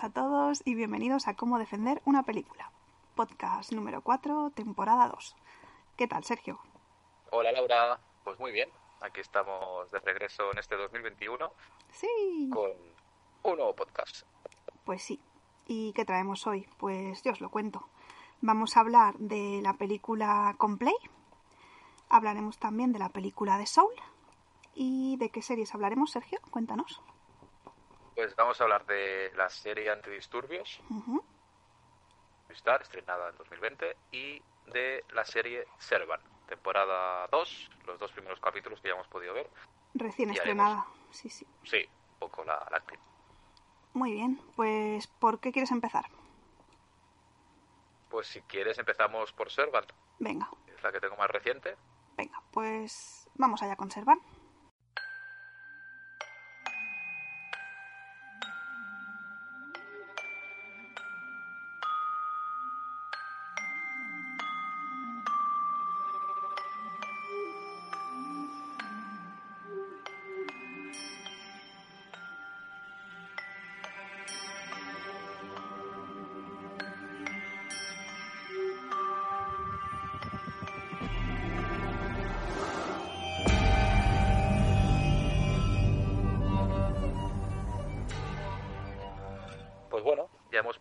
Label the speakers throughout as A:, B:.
A: Buenas a todos y bienvenidos a Cómo defender una película. Podcast número 4, temporada 2. ¿Qué tal, Sergio?
B: Hola, Laura. Pues muy bien. Aquí estamos de regreso en este 2021
A: Sí.
B: con un nuevo podcast.
A: Pues sí. ¿Y qué traemos hoy? Pues yo os lo cuento. Vamos a hablar de la película Complay. Hablaremos también de la película de Soul. ¿Y de qué series hablaremos, Sergio? Cuéntanos.
B: Pues vamos a hablar de la serie Antidisturbios,
A: Ujú.
B: Star, estrenada en 2020, y de la serie Servan, temporada 2, los dos primeros capítulos que ya hemos podido ver.
A: Recién
B: Y
A: estrenada. Sí, sí.
B: Sí, un poco la, la actriz.
A: Muy bien. Pues, ¿por qué quieres empezar?
B: Pues si quieres empezamos por Servan,
A: Venga,
B: es la que tengo más reciente.
A: venga. Pues vamos allá con Servan.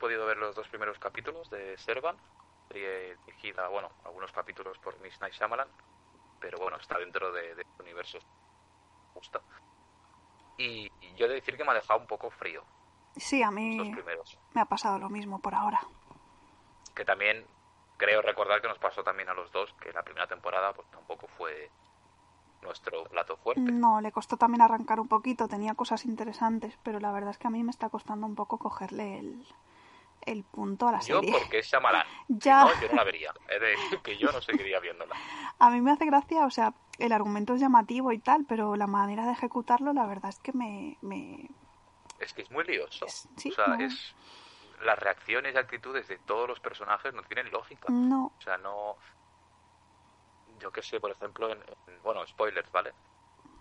B: Podido ver los dos primeros capítulos de Servan, serie dirigida, bueno, algunos capítulos por Miss Night Shyamalan, pero bueno, está dentro de, de este universo. Gusta. Y, y yo he de decir que me ha dejado un poco frío
A: Sí, a mí
B: primeros.
A: me ha pasado lo mismo por ahora.
B: Que también creo recordar que nos pasó también a los dos, que la primera temporada pues tampoco fue nuestro plato fuerte.
A: No, le costó también arrancar un poquito, tenía cosas interesantes, pero la verdad es que a mí me está costando un poco cogerle el, el punto a la
B: Yo
A: serie.
B: porque es Shyamalan.
A: Ya.
B: No, yo no la vería. De decir que yo no seguiría viéndola.
A: A mí me hace gracia, o sea, el argumento es llamativo y tal, pero la manera de ejecutarlo, la verdad es que me... me...
B: Es que es muy lioso.
A: Es- sí,
B: o sea,
A: no.
B: es las reacciones y actitudes de todos los personajes no tienen lógica.
A: No,
B: O sea, no. Yo qué sé, por ejemplo, en, en- bueno, spoilers, ¿vale?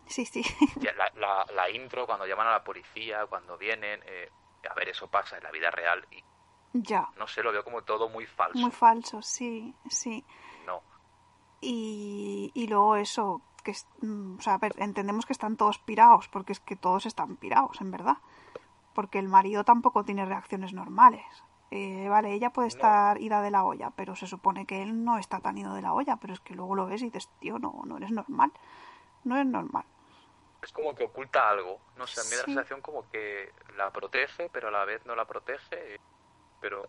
A: sí, sí,
B: la, la intro, cuando llaman a la policía, cuando vienen, eh, a ver, eso pasa en la vida real y
A: ya.
B: no sé, lo veo como todo muy falso.
A: Muy falso, sí, sí.
B: No,
A: Y, y luego eso, que es, mm, o sea, a ver, entendemos que están todos pirados, porque es que todos están pirados, en verdad. Porque el marido tampoco tiene reacciones normales. Eh, vale, ella puede
B: No.
A: estar ida de la olla, pero se supone que él no está tan ido de la olla, pero es que luego lo ves y dices, tío, no, no eres normal. No eres normal.
B: es como que oculta algo. No sé, a mí da la sensación como que la protege, pero a la vez no la protege. Pero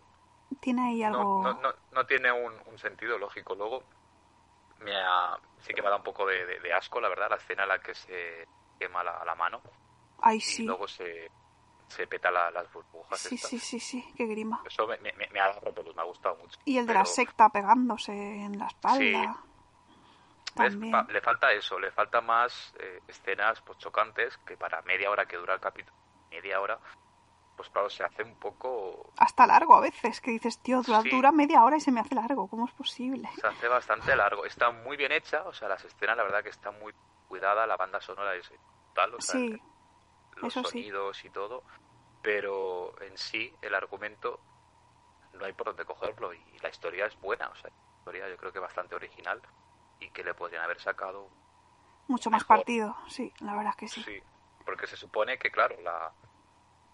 A: Tiene ahí algo...
B: no, no, no, no tiene un, un sentido lógico. Luego, me ha- sí que me da un poco de, de- de asco, la verdad, la escena en la que se quema la, la mano
A: Ay,
B: y
A: sí.
B: luego se, se peta la- las burbujas.
A: Sí,
B: estas.
A: sí, sí, sí, qué grima.
B: Eso me, me, me ha me ha gustado mucho.
A: Y el de la secta pegándose en la espalda.
B: ¿ves?
A: También.
B: Le falta eso, le falta más eh, escenas pues, chocantes que para media hora que dura el capítulo, media hora, pues claro, se hace un poco
A: Hasta largo a veces, que dices, tío, dura,
B: Sí.
A: dura media hora y se me hace largo. ¿Cómo es posible?
B: se hace bastante largo. Está muy bien hecha, o sea, las escenas, la verdad que está muy cuidada, la banda sonora es tal, o sea,
A: Sí,
B: los
A: eso sí.
B: sonidos y todo, pero en sí el argumento no hay por dónde cogerlo y la historia es buena, o sea, la historia yo creo que bastante original y que le podrían haber sacado,
A: mucho más partido. Sí, la verdad es que sí.
B: sí, porque se supone que, claro, la,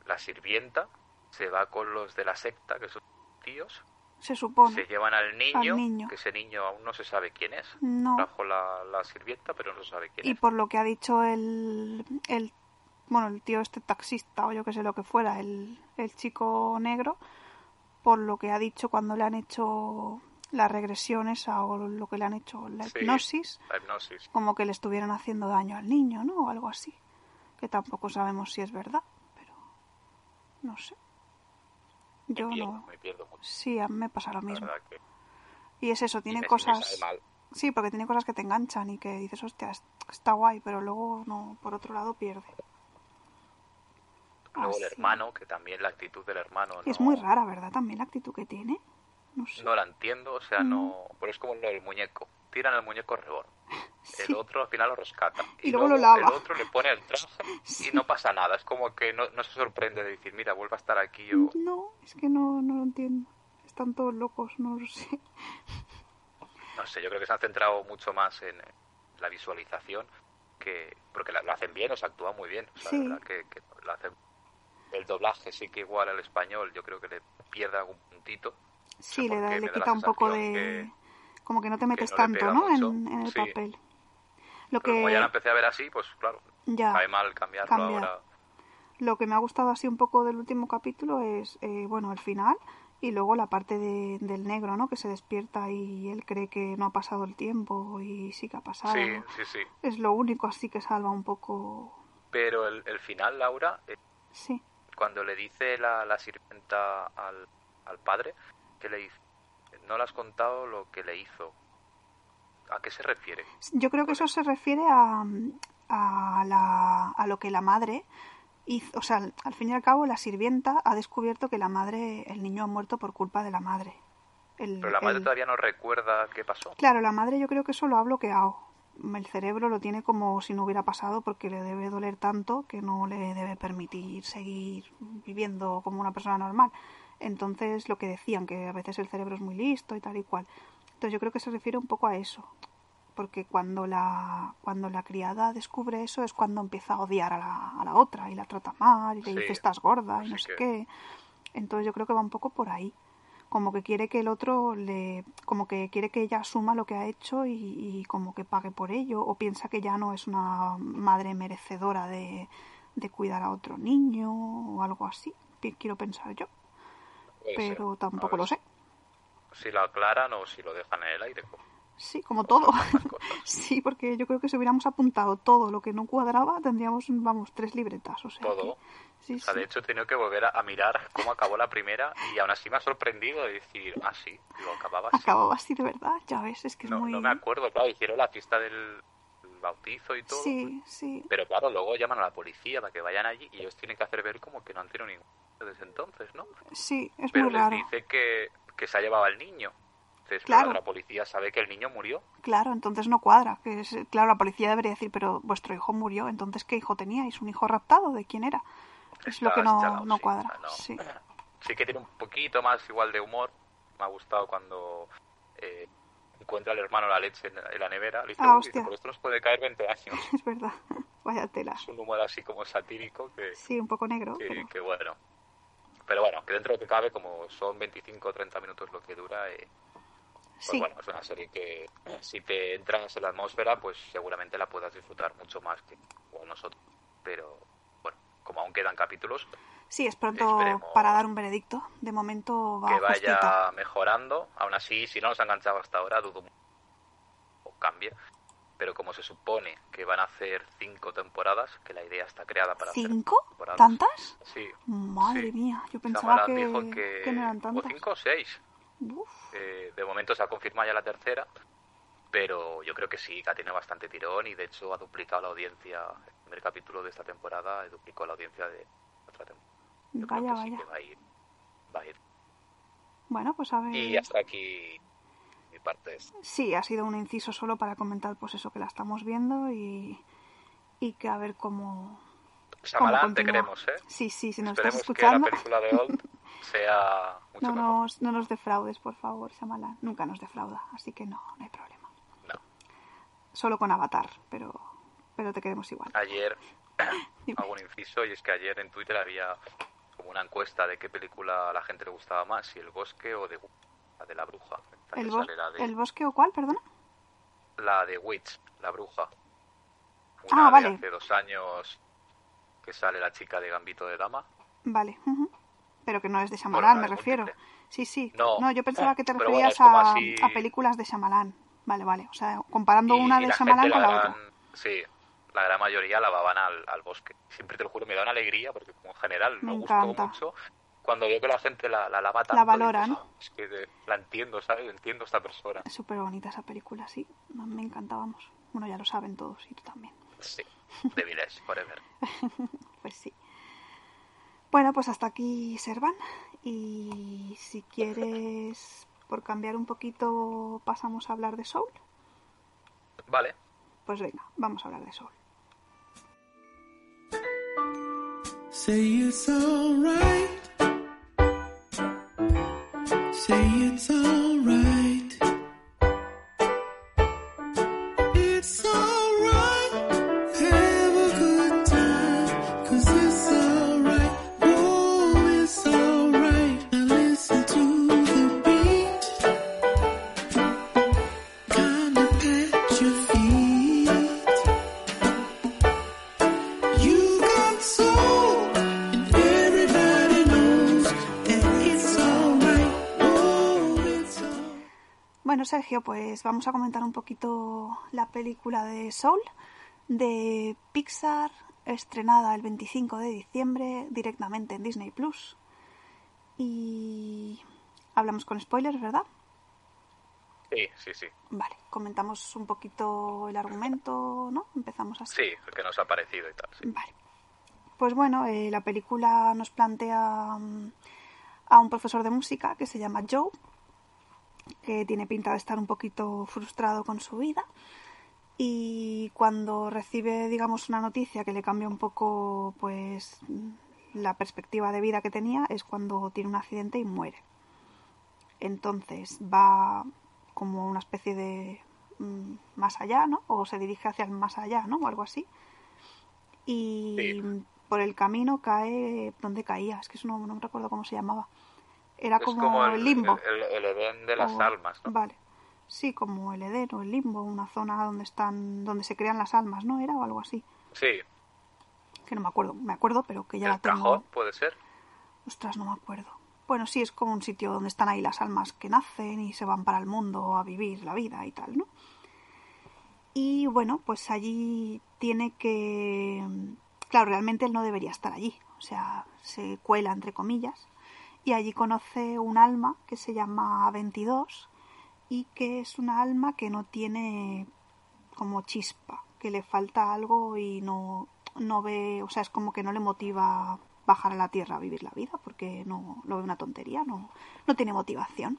B: la sirvienta se va con los de la secta, que son tíos,
A: Se supone.
B: se llevan al niño,
A: niño.
B: que ese niño aún no se sabe quién es,
A: No.
B: bajo la, la sirvienta, pero no se sabe quién
A: Y
B: es.
A: por lo que ha dicho el, el bueno, el tío este taxista o yo que sé lo que fuera, el, el chico negro, por lo que ha dicho cuando le han hecho las regresiones o lo que le han hecho la
B: Sí.
A: hipnosis,
B: La hipnosis.
A: como que le estuvieran haciendo daño al niño, ¿no? O algo así. Que tampoco sabemos si es verdad, no sé. Yo
B: me pierdo,
A: no.
B: me pierdo mucho.
A: Sí, a mí me pasa lo mismo.
B: que
A: Y es eso, tiene
B: y me- me
A: cosas...
B: mal.
A: Sí, porque tiene cosas que te enganchan y que dices, hostia, es- está guay, pero luego no, por otro lado pierde.
B: Luego
A: Así.
B: el hermano, que también la actitud del hermano no,
A: Es muy rara, ¿verdad? También la actitud que tiene. No sé.
B: no la entiendo, o sea,
A: Mm.
B: no... Pero es como lo del muñeco. Tiran el muñeco rebor. El otro al final lo rescata.
A: Y, luego, lo lava.
B: El otro le pone el traje y no pasa nada. Es como que no, no, se sorprende de decir, mira, vuelve a estar aquí. O...
A: No, es que no, no lo entiendo. Están todos locos, no lo sé.
B: No sé, yo creo que se han centrado mucho más en la visualización que porque lo hacen bien, o sea, actúa muy bien. O sea,
A: Sí.
B: la verdad que, que lo hacen. El doblaje sí que igual al español, yo creo que le pierde algún puntito.
A: Sí, le, da, le
B: da
A: quita un poco de... Como que no te metes
B: no
A: tanto, ¿no? En, en el
B: Sí.
A: papel. Lo
B: Pero como
A: que...
B: ya la empecé a ver así, pues claro,
A: Ya.
B: sabe mal cambiarlo
A: cambiar.
B: ahora.
A: Lo que me ha gustado así un poco del último capítulo es, eh, bueno, el final y luego la parte de- del negro, ¿no? Que se despierta y él cree que no ha pasado el tiempo y sí que ha pasado.
B: Sí, sí, sí.
A: Es lo único así que salva un poco.
B: Pero el, el final, Laura, eh,
A: Sí.
B: cuando le dice la, la sirvienta al, al padre, que le dice, no le has contado lo que le hizo. ¿A qué se refiere?
A: Yo creo que eso se refiere a, a, la, a lo que la madre hizo. O sea, al- fin y al cabo, la sirvienta ha descubierto que la madre, el niño ha muerto por culpa de la madre. El-
B: Pero la madre
A: el-
B: todavía no recuerda qué pasó.
A: Claro, la madre yo creo que eso lo ha bloqueado. El cerebro lo tiene como si no hubiera pasado porque le debe doler tanto que no le debe permitir seguir viviendo como una persona normal. Entonces, lo que decían, que a veces el cerebro es muy listo y tal y cual. Entonces, yo creo que se refiere un poco a eso. Porque cuando la, cuando la criada descubre eso es cuando empieza a odiar a la, a la otra y la trata mal y le
B: Sí.
A: dice estás gorda y no sé
B: que-
A: qué. Entonces, yo creo que va un poco por ahí como que quiere que el otro le como que quiere que ella asuma lo que ha hecho y, y como que pague por ello o piensa que ya no es una madre merecedora de, de cuidar a otro niño o algo así quiero pensar yo
B: Puede
A: pero
B: ser.
A: tampoco lo sé
B: Si lo aclaran o si lo dejan en el aire.
A: sí como todo sí porque yo creo que si hubiéramos apuntado todo lo que no cuadraba tendríamos vamos tres libretas o sea
B: Todo.
A: que- sí,
B: O sea,
A: sí.
B: de hecho he tenido que volver a, mirar cómo acabó la primera y aún así me ha sorprendido de decir, ah, sí, lo acababa así.
A: acababa así de verdad ya ves es que es
B: No,
A: muy
B: no me acuerdo, claro, hicieron la fiesta del del bautizo y todo.
A: sí sí
B: Pero claro, luego llaman a la policía para que vayan allí y ellos tienen que hacer ver como que no han tenido ningún desde entonces, ¿no?
A: sí es
B: Pero
A: muy
B: les
A: raro
B: dice que, que se ha llevado al niño. Entonces,
A: Claro.
B: la policía sabe que el niño murió.
A: Claro, entonces no cuadra. Que es, claro, la policía debería decir, pero vuestro hijo murió, entonces ¿qué hijo teníais? ¿Un hijo raptado? ¿De quién era? Es lo que no, no
B: sí,
A: cuadra.
B: sea, no.
A: Sí.
B: Sí que tiene un poquito más igual de humor. Me ha gustado cuando eh, encuentra al hermano la leche en la, en la nevera. Le dice,
A: Ah, hostia.
B: por esto nos puede caer 20 años.
A: es verdad. Vaya tela.
B: Es un humor así como satírico que,
A: Sí, un poco negro.
B: que,
A: pero-
B: que bueno. Pero bueno, que dentro de lo que cabe, como son 25 o 30 minutos lo que dura, eh, pues
A: Sí,
B: bueno, es una serie que eh, si te entras en la atmósfera, pues seguramente la puedas disfrutar mucho más que igual nosotros. Pero bueno, como aún quedan capítulos,
A: sí, es pronto para dar un veredicto. De momento va
B: que vaya
A: justito.
B: mejorando. Aún así, si no nos ha enganchado hasta ahora, dudo mucho o cambie. Pero como se supone que van a hacer cinco temporadas, que la idea está creada para hacer
A: ¿Cinco?
B: temporadas.
A: ¿Tantas?
B: Sí.
A: Madre
B: sí.
A: mía, yo pensaba que,
B: dijo que,
A: que no eran
B: o
A: tantas.
B: cinco o seis.
A: Uf,
B: Eh, de momento se ha confirmado ya la tercera, pero yo creo que sí, que ha tenido bastante tirón y de hecho ha duplicado la audiencia. El primer capítulo de esta temporada duplicó la audiencia de otra temporada. Yo creo
A: vaya,
B: sí que va a ir. Va a ir.
A: Bueno, pues a ver.
B: Y hasta aquí
A: Sí, ha sido un inciso solo para comentar pues eso que la estamos viendo y, y que a ver cómo...
B: Shyamalan, te queremos, ¿eh?
A: Sí, sí, si nos
B: Esperemos
A: estás
B: que la
A: escuchando,
B: película de Old sea mucho
A: no,
B: mejor.
A: nos, no nos defraudes, por favor, Shyamalan. Nunca nos defrauda, así que no, no hay problema.
B: No.
A: Solo con Avatar, pero, pero te queremos igual.
B: Ayer hago un inciso y es que ayer en Twitter había como una encuesta de qué película a la gente le gustaba más, si El Bosque o de, la de la Bruja. Esta
A: ¿El, bos-
B: la, de,
A: ¿El bosque o cuál, perdona?
B: la de Witch, la Bruja.
A: Ah,
B: Una de
A: vale.
B: hace dos años que sale la chica de Gambito de Dama.
A: Vale. ujú. Pero que no es de Shyamalan,
B: Bueno,
A: me refiero.
B: múltiple.
A: Sí, sí.
B: No.
A: yo pensaba que te
B: bueno,
A: referías
B: como
A: a,
B: así-
A: a películas de Shyamalan. Vale, vale. O sea, comparando
B: Y-
A: una de
B: la
A: Shyamalan con
B: la
A: la
B: gran-
A: otra.
B: Sí, la gran mayoría la van al, al bosque. Siempre te lo juro, me da una alegría porque como en general
A: Me
B: me,
A: encanta.
B: mucho. Cuando veo que la gente la, la lava tanto,
A: La valora,
B: dices,
A: ¿no?
B: "Ah, es que de- la entiendo, ¿sabes? Entiendo a esta persona.
A: Es súper bonita esa película, sí. Me encantábamos. Bueno, ya lo saben todos y tú también.
B: Sí, The Village, forever.
A: Pues sí. Bueno, pues hasta aquí Servan. Y si quieres, por cambiar un poquito, pasamos a hablar de Soul.
B: Vale,
A: Pues venga, vamos a hablar de Soul.
C: Say it's alright. Say it's alright.
A: Pues vamos a comentar un poquito la película de Soul de Pixar, estrenada el 25 de diciembre directamente en Disney Plus. Y hablamos con spoilers, ¿verdad?
B: Sí, sí, sí.
A: Vale, comentamos un poquito el argumento, ¿no? Empezamos así.
B: Sí, el que nos ha parecido y tal. Sí.
A: Vale. Pues bueno, eh, la película nos plantea mm, a un profesor de música que se llama Joe, que tiene pinta de estar un poquito frustrado con su vida. Y cuando recibe, digamos, una noticia que le cambia un poco, pues, la perspectiva de vida que tenía, es cuando tiene un accidente y muere. Entonces va como una especie de mm, más allá, ¿no? O se dirige hacia el más allá, ¿no? O algo así. Y
B: Sí.
A: por el camino cae donde caía, es que eso no, no me recuerdo cómo se llamaba. Era
B: Es
A: como, el limbo.
B: El, el Edén de las
A: O-
B: almas, ¿no?
A: Vale. Sí, como el Edén o el limbo, una zona donde están, donde se crean las almas, ¿no? Era o algo así.
B: Sí,
A: Que no me acuerdo, me acuerdo, pero que ya la tengo.
B: cajón puede ser.
A: Ostras, no me acuerdo. Bueno, sí, es como un sitio donde están ahí las almas que nacen y se van para el mundo a vivir la vida y tal, ¿no? Y bueno, pues allí tiene que... Claro, realmente él no debería estar allí. O sea, se cuela, entre comillas. Y allí conoce un alma que se llama 22 y que es una alma que no tiene como chispa, que le falta algo y no, no ve, o sea, es como que no le motiva bajar a la tierra a vivir la vida porque no lo ve una tontería, no, no tiene motivación.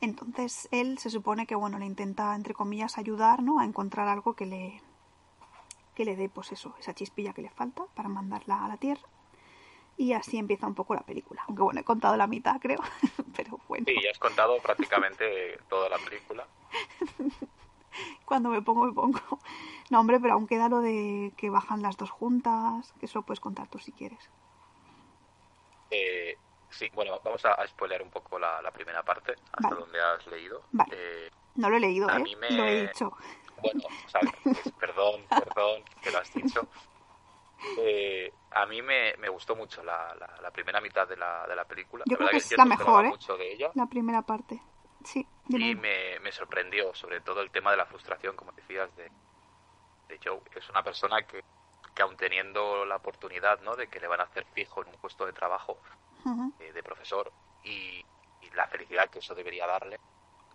A: Entonces él se supone que bueno le intenta entre comillas ayudar, ¿no? A encontrar algo que le que le dé pues eso, esa chispilla que le falta para mandarla a la tierra. Y así empieza un poco la película. Aunque bueno, he contado la mitad, creo, pero bueno.
B: Sí, ya has contado prácticamente toda la película.
A: Cuando me pongo, me pongo. No, hombre, pero aún queda lo de que bajan las dos juntas, que eso lo puedes contar tú si quieres.
B: Eh, sí, bueno, vamos a, a spoilear un poco la, la primera parte, hasta
A: Vale.
B: donde has leído.
A: Vale.
B: Eh,
A: No lo he leído,
B: A
A: ¿eh?
B: mí me-
A: Lo he dicho.
B: bueno, sea, perdón, perdón, que lo has dicho. Eh, a mí me, me gustó mucho la, la, la primera mitad de la, de la película.
A: Yo
B: la
A: creo que es la mejor, ¿eh?
B: mucho de ella.
A: La primera parte. Sí,
B: Y me, me sorprendió, sobre todo el tema de la frustración, como decías, de, de Joe. Es una persona que, que aun teniendo la oportunidad ¿no? de que le van a hacer fijo en un puesto de trabajo eh, de profesor y, y la felicidad que eso debería darle,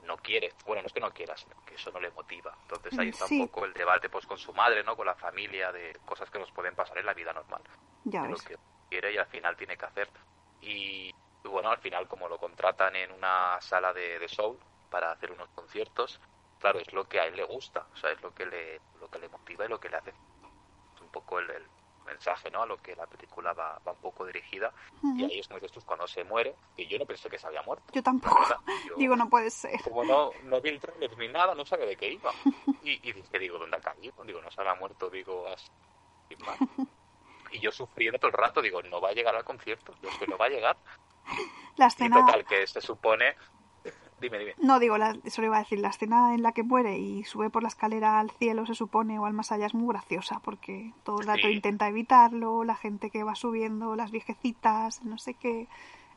B: no quiere. Bueno, no es que no quiera, sino que eso no le motiva. Entonces ahí está
A: Sí.
B: un poco el debate pues con su madre, ¿no? con la familia, de cosas que nos pueden pasar en la vida normal
A: Ya
B: de lo que quiere y al final tiene que hacer. Y, y bueno, al final como lo contratan en una sala de, de soul para hacer unos conciertos, claro, es lo que a él le gusta, o sea, es lo que le, lo que le motiva y lo que le hace. Es un poco el, el mensaje, ¿no? A lo que la película va, va un poco dirigida. Y
A: Ujú.
B: ahí es como dices tú, cuando se muere, que yo no pensé que se había muerto.
A: Yo tampoco.
B: Yo-
A: Digo, no puede ser.
B: como no, no vi el trailer ni nada, no sabía de qué iba. Y, y dije, digo, ¿dónde ha caído? Digo, no se habrá muerto, digo, así, sin más. Y yo sufriendo todo el rato, digo, no va a llegar al concierto, es que no va a llegar.
A: La
B: Y
A: escena.
B: total, que se supone... Dime, dime.
A: No, digo, la, eso le iba a decir. La escena en la que muere y sube por la escalera al cielo, se supone, o al más allá, es muy graciosa porque todo el rato
B: Sí.
A: intenta evitarlo, la gente que va subiendo, las viejecitas, no sé qué.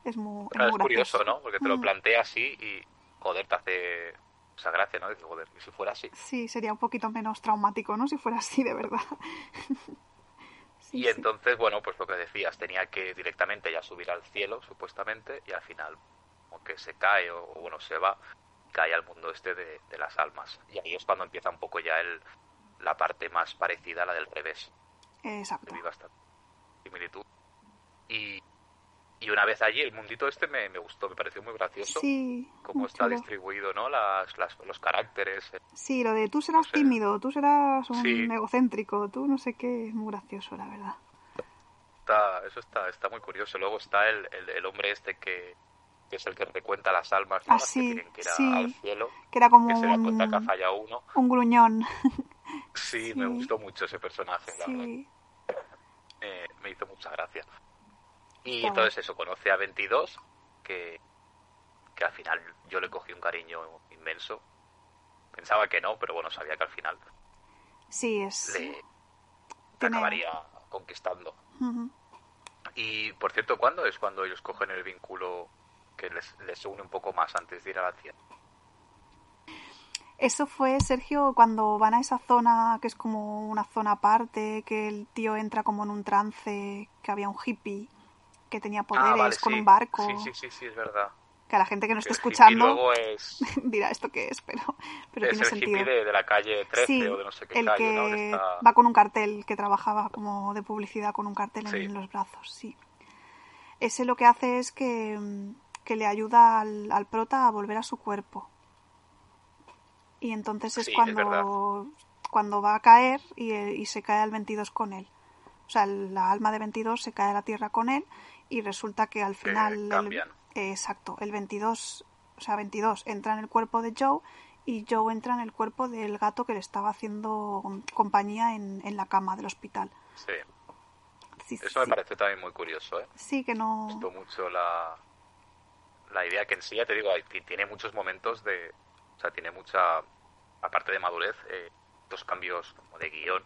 A: Es muy, es
B: Claro,
A: muy
B: es curioso. ¿no? Porque te lo
A: Mm.
B: plantea así y, joder, te hace esa gracia, ¿no? Dices, joder, y si fuera así.
A: Sí, sería un poquito menos traumático, ¿no? Si fuera así, de verdad. Sí,
B: y
A: sí.
B: entonces, bueno, pues lo que decías, tenía que directamente ya subir al cielo, supuestamente, y al final, como que se cae o, o, bueno, se va, cae al mundo este de, de las almas. Y ahí es cuando empieza un poco ya el, la parte más parecida a la del revés.
A: Exacto.
B: vi bastante similitud. Y, y una vez allí, el mundito este me, me gustó, me pareció muy gracioso.
A: Sí,
B: Cómo está
A: chulo.
B: distribuido, ¿no? Las, las- los caracteres.
A: Sí, lo de tú serás
B: sé.
A: tímido, tú serás un
B: Sí.
A: egocéntrico, tú no sé qué, es muy gracioso, la verdad.
B: Está, eso está, está muy curioso. Luego está el, el, el hombre este que, que es el que recuenta las almas.
A: Ah,
B: Las que
A: sí,
B: tienen que ir
A: sí.
B: al cielo.
A: Que era como
B: Que se da cuenta que ha
A: un,
B: fallado uno.
A: un gruñón.
B: Sí,
A: Sí.
B: me gustó mucho ese personaje, la verdad.
A: Sí,
B: Eh, me hizo mucha gracia. Y
A: Está
B: entonces eso, conoce a 22, que, que al final yo le cogí un cariño inmenso. Pensaba que no, pero bueno, sabía que al final
A: sí, es...
B: le le
A: Tiene-
B: acabaría conquistando. Y por cierto, ¿cuándo es cuando ellos cogen el vínculo que les, les une un poco más antes de ir a la tierra?
A: Eso fue, Sergio, cuando van a esa zona que es como una zona aparte, que el tío entra como en un trance, que había un hippie que tenía poderes
B: ah, vale,
A: con
B: sí.
A: un barco.
B: Sí, sí, sí, sí, es verdad.
A: Que a la gente que no esté escuchando
B: es,
A: dirá esto qué es, pero, pero
B: es
A: tiene
B: el
A: sentido.
B: hippie de, de la calle 13
A: sí,
B: o de no sé qué
A: el
B: calle,
A: que
B: está-
A: va con un cartel, que trabajaba como de publicidad con un cartel
B: Sí.
A: en los brazos, sí. Ese lo que hace es que, mm, que le ayuda al, al prota a volver a su cuerpo. Y entonces es
B: Sí, es
A: cuando, cuando va a caer y, eh, y se cae al 22 con él. O sea, la alma de 22 se cae a la tierra con él y resulta que al final... el-
B: cambian.
A: eh, exacto, el 22, o sea, 22 entra en el cuerpo de Joe y Joe entra en el cuerpo del gato que le estaba haciendo compañía en, en la cama del hospital.
B: Sí,
A: Sí, sí,
B: eso me
A: sí.
B: pareció también muy curioso, ¿eh?
A: Sí, que no...
B: Me gustó mucho la, la idea que en sí, ya te digo, hay- tiene muchos momentos de... O sea, tiene mucha... Aparte de madurez, eh, dos cambios como de guion.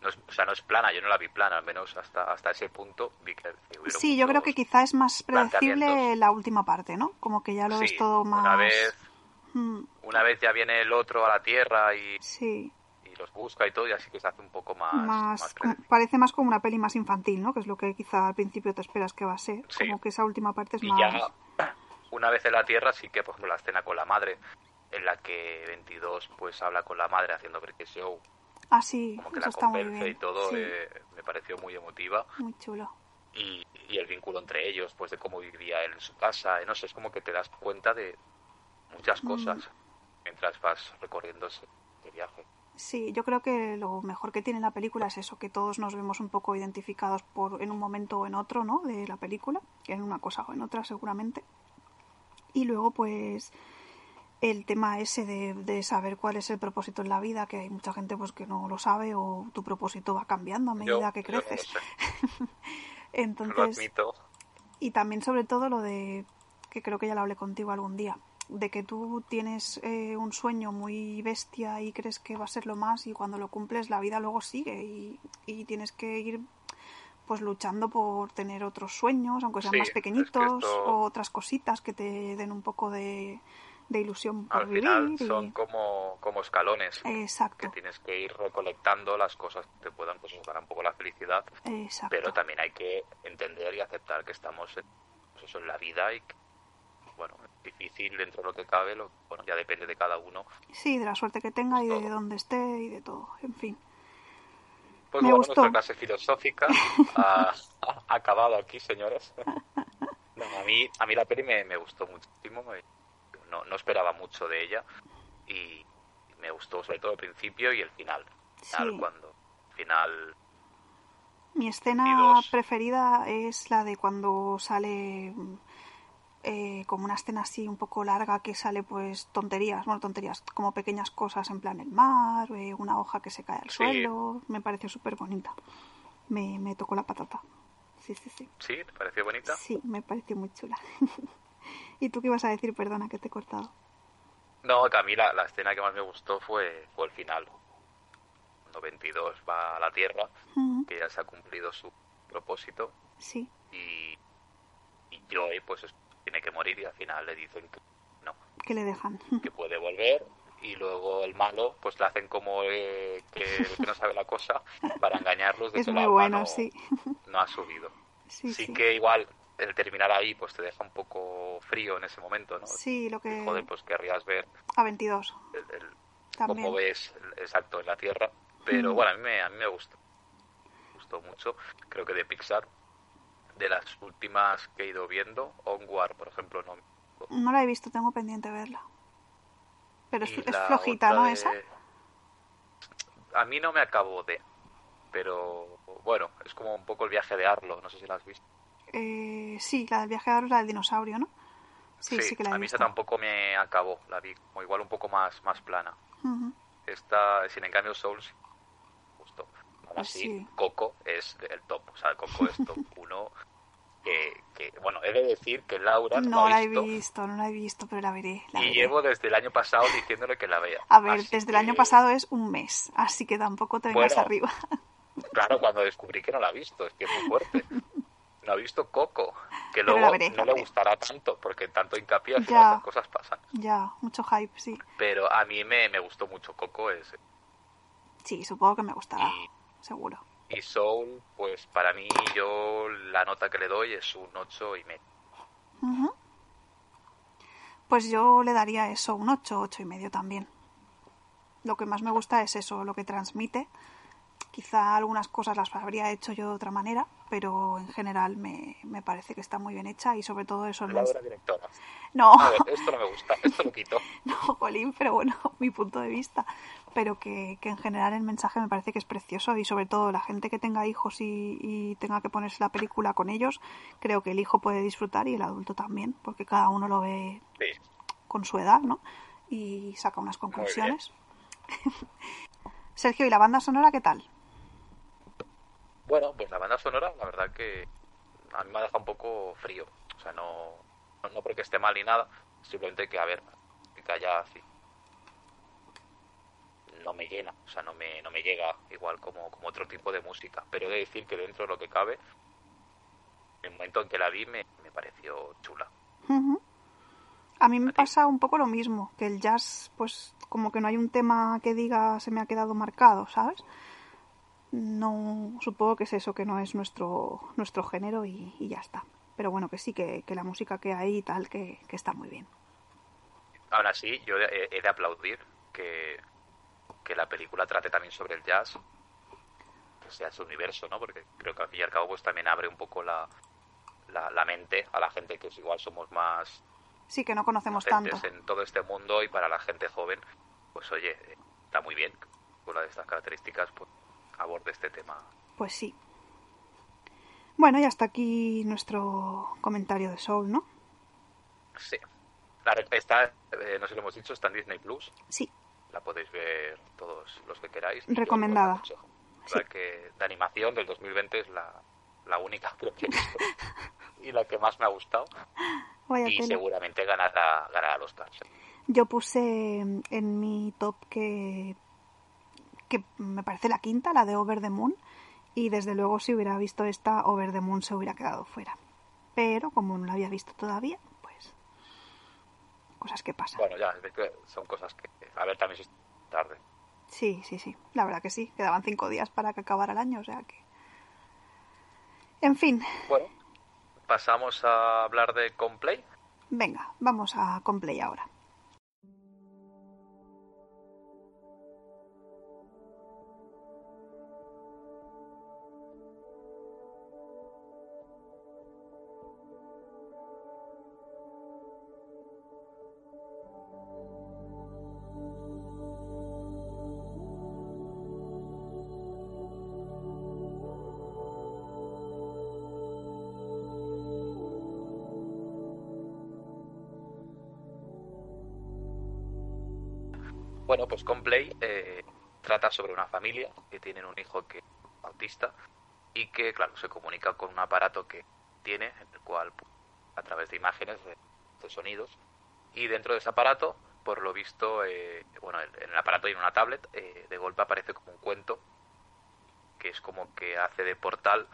B: No es, o sea, no es plana, yo no la vi plana, al menos hasta, hasta ese punto vi que,
A: Sí, yo creo que quizá es más predecible la última parte, ¿no? Como que ya lo
B: Sí,
A: ves todo más...
B: Una vez,
A: Mm,
B: una vez ya viene el otro a la Tierra y,
A: sí,
B: y los busca y todo, y así que se hace un poco más...
A: parece más como una peli más infantil, ¿no? Que es lo que quizá al principio te esperas que va a ser.
B: Sí.
A: Como que esa última parte es
B: Y
A: más...
B: ya, una vez en la Tierra, sí que, por ejemplo, la escena con la madre, en la que 22 pues habla con la madre haciendo que show,
A: Ah, sí,
B: como que
A: eso
B: la
A: está muy
B: convence
A: bien.
B: y todo,
A: sí,
B: eh, me pareció muy emotiva.
A: muy chulo.
B: Y, y el vínculo entre ellos, pues de cómo vivía él en su casa, no sé, es como que te das cuenta de muchas
A: Mm.
B: cosas mientras vas recorriendo ese viaje.
A: Sí, yo creo que lo mejor que tiene la película es eso, que todos nos vemos un poco identificados por en un momento o en otro, ¿no? De la película, en una cosa o en otra seguramente. Y luego, pues, el tema ese de, de saber cuál es el propósito en la vida, que hay mucha gente pues que no lo sabe o tu propósito va cambiando a medida
B: Yo-
A: que
B: yo no lo
A: creces.
B: lo
A: Entonces,
B: admito.
A: y también sobre todo lo de, que creo que ya lo hablé contigo algún día, de que tú tienes eh, un sueño muy bestia y crees que va a ser lo más y cuando lo cumples la vida luego sigue y, y tienes que ir pues luchando por tener otros sueños, aunque sean
B: Sí,
A: más
B: es que
A: pequeñitos,
B: esto-
A: o otras cositas que te den un poco de, de ilusión por
B: Al
A: vivir.
B: final
A: y-
B: son como, como escalones. que tienes que ir recolectando las cosas que te puedan pues, dar un poco la felicidad,
A: exacto.
B: pero también hay que entender y aceptar que estamos en, pues eso, en la vida y que, bueno, es difícil dentro de lo que cabe, lo, bueno, ya depende de cada uno.
A: Sí, de la suerte que tenga y de donde esté y de todo, en fin.
B: Pues
A: Me
B: bueno,
A: gustó.
B: nuestra clase filosófica ha, ha acabado aquí, señores. No, a, mí, a mí la peli me, me gustó muchísimo, me- no, no esperaba mucho de ella y me gustó sobre todo el principio y el final. Final,
A: Sí.
B: cuando al final
A: Mi escena
B: 22.
A: preferida es la de cuando sale eh, como una escena así un poco larga que sale pues tonterías, bueno, tonterías, como pequeñas cosas en plan el mar, eh, una hoja que se cae al
B: Sí.
A: suelo, me pareció súper bonita. Me, me tocó la patata. Sí, sí, sí.
B: ¿Sí? ¿Te pareció bonita?
A: Sí, me pareció muy chula. ¿Y tú qué ibas a decir? Perdona que te he cortado.
B: No, que a mí la, la escena que más me gustó fue, fue el final. Cuando 22 va a la Tierra, que ya se ha cumplido su propósito
A: Sí,
B: y, y Joey pues es- tiene que morir y al final le dicen que no,
A: que le dejan.
B: que puede volver y luego el malo pues le hacen como eh, que, que no sabe la cosa para engañarlos de
A: Es
B: que
A: muy
B: la
A: bueno, sí.
B: no ha subido.
A: Sí,
B: sí,
A: sí.
B: que igual el terminar ahí pues te deja un poco frío en ese momento, ¿no?
A: Sí, lo que...
B: Joder, pues querrías ver
A: A 22.
B: el, el-
A: También.
B: cómo ves el- exacto en la Tierra. Pero
A: Mm.
B: bueno, a mí me, a mí me gustó. Me gustó mucho. Creo que de Pixar de las últimas que he ido viendo, Onward, por ejemplo, no.
A: No la he visto, tengo pendiente verla. Pero es, es flojita, ¿no?
B: de-
A: Esa.
B: A mí no me acabó de. Pero bueno, es como un poco el viaje de Arlo, no sé si la has visto.
A: Eh, sí, la del viaje de Arlo, la del dinosaurio, ¿no? Sí, sí, que la he
B: a mí
A: visto.
B: esa tampoco me acabó, la vi como igual un poco más, más plana. Esta, sin en cambio, Souls, así,
A: sí.
B: Coco es el top, o sea, Coco es top 1. Que, que, bueno, he de decir que Laura no,
A: No la he
B: visto,
A: visto, no la he visto, pero la veré. la
B: y
A: veré.
B: llevo desde el año pasado diciéndole que la vea.
A: A ver,
B: Así
A: desde el año pasado es un mes, así que tampoco te vengas
B: Bueno.
A: arriba.
B: Claro, cuando descubrí que no la ha visto, es que es muy fuerte. No ha visto Coco, que
A: Pero
B: luego
A: veré,
B: no le gustará tanto, porque tanto hincapié al final cosas pasan.
A: ya, mucho hype, sí.
B: Pero a mí me, me gustó mucho Coco es,
A: Sí, supongo que me gustará,
B: y,
A: seguro.
B: y Soul, pues para mí yo la nota que le doy es un 8 y medio.
A: Ujú. Pues yo le daría eso, un 8, 8 y medio también. Lo que más me gusta es eso, lo que transmite. Quizá algunas cosas las habría hecho yo de otra manera, pero en general me, me parece que está muy bien hecha y sobre todo eso...
B: Laura
A: mens-
B: directora.
A: No,
B: A ver, esto no me gusta, esto lo quito.
A: no, Jolín, pero bueno, mi punto de vista. Pero que, que en general el mensaje me parece que es precioso y sobre todo la gente que tenga hijos y, y tenga que ponerse la película con ellos, creo que el hijo puede disfrutar y el adulto también, porque cada uno lo ve
B: Sí,
A: con su edad, ¿no? Y saca unas conclusiones. Sergio, ¿y la banda sonora qué tal?
B: Bueno, pues la banda sonora, la verdad que a mí me ha dejado un poco frío. O sea, no, no, porque esté mal ni nada, simplemente que, a ver, que ya así. No me llena, o sea, no me, no me llega igual como, como otro tipo de música. Pero he de decir que dentro de lo que cabe, el momento en que la vi me, me pareció chula.
A: A mí me
B: ¿A
A: pasa un poco lo mismo, que el jazz, pues como que no hay un tema que diga se me ha quedado marcado, ¿sabes? No, supongo que es eso, que no es nuestro, nuestro género y, y ya está. Pero bueno, que sí, que, que la música que hay y tal, que, que está muy bien.
B: Aún así, yo he, he de aplaudir que, que la película trate también sobre el jazz, que sea su universo, ¿no? Porque creo que al fin y al cabo pues también abre un poco la, la, la mente a la gente que igual somos más
A: Sí, que no conocemos tanto.
B: en todo este mundo y para la gente joven, pues oye, eh, está muy bien que una de estas características pues aborde este tema.
A: Pues sí. Bueno, y hasta aquí nuestro comentario de Soul, ¿no?
B: Sí. La, está, eh, no sé si lo hemos dicho, está en Disney Plus.
A: Sí,
B: La podéis ver todos los que queráis.
A: Recomendada.
B: La que de animación del 2020 es la, la única creo que he visto y la que más me ha gustado
A: vaya
B: y seguramente ganará, ganará el Oscar.
A: Yo puse en mi top que, que me parece la quinta, la de Over the Moon, y desde luego si hubiera visto esta, Over the Moon se hubiera quedado fuera. Pero como no la había visto todavía, cosas que pasan.
B: Bueno, ya, son cosas que... A ver, también si es tarde.
A: Sí, sí, sí, la verdad que sí. Quedaban cinco días para que acabara el año, o sea que... En fin,
B: Bueno, pasamos a hablar de Complay.
A: venga, vamos a Complay ahora.
B: Complay eh, trata sobre una familia que tienen un hijo que es autista y que, claro, se comunica con un aparato que tiene, en el cual, pues, a través de imágenes, de, sonidos, y dentro de ese aparato, por lo visto, eh, bueno, en en el aparato hay una tablet, eh, de golpe aparece como un cuento, que es como que hace de portal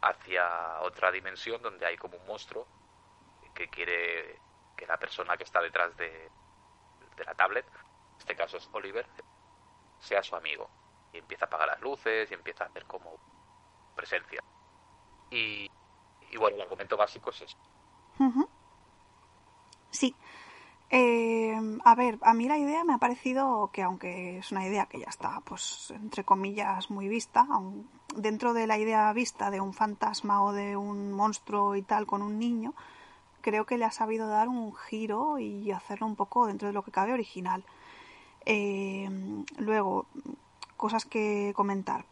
B: hacia otra dimensión donde hay como un monstruo que quiere que la persona que está detrás de, la tablet, en este caso es Oliver, sea su amigo. Y empieza a apagar las luces y empieza a hacer como presencia. Y, y bueno, el argumento básico es eso.
A: Sí. Eh, a ver, a mí la idea me ha parecido que aunque es una idea que ya está, pues, entre comillas, muy vista, aun- dentro de la idea vista de un fantasma o de un monstruo y tal con un niño, creo que le ha sabido dar un giro y hacerlo un poco dentro de lo que cabe original. Eh, luego, cosas que comentar.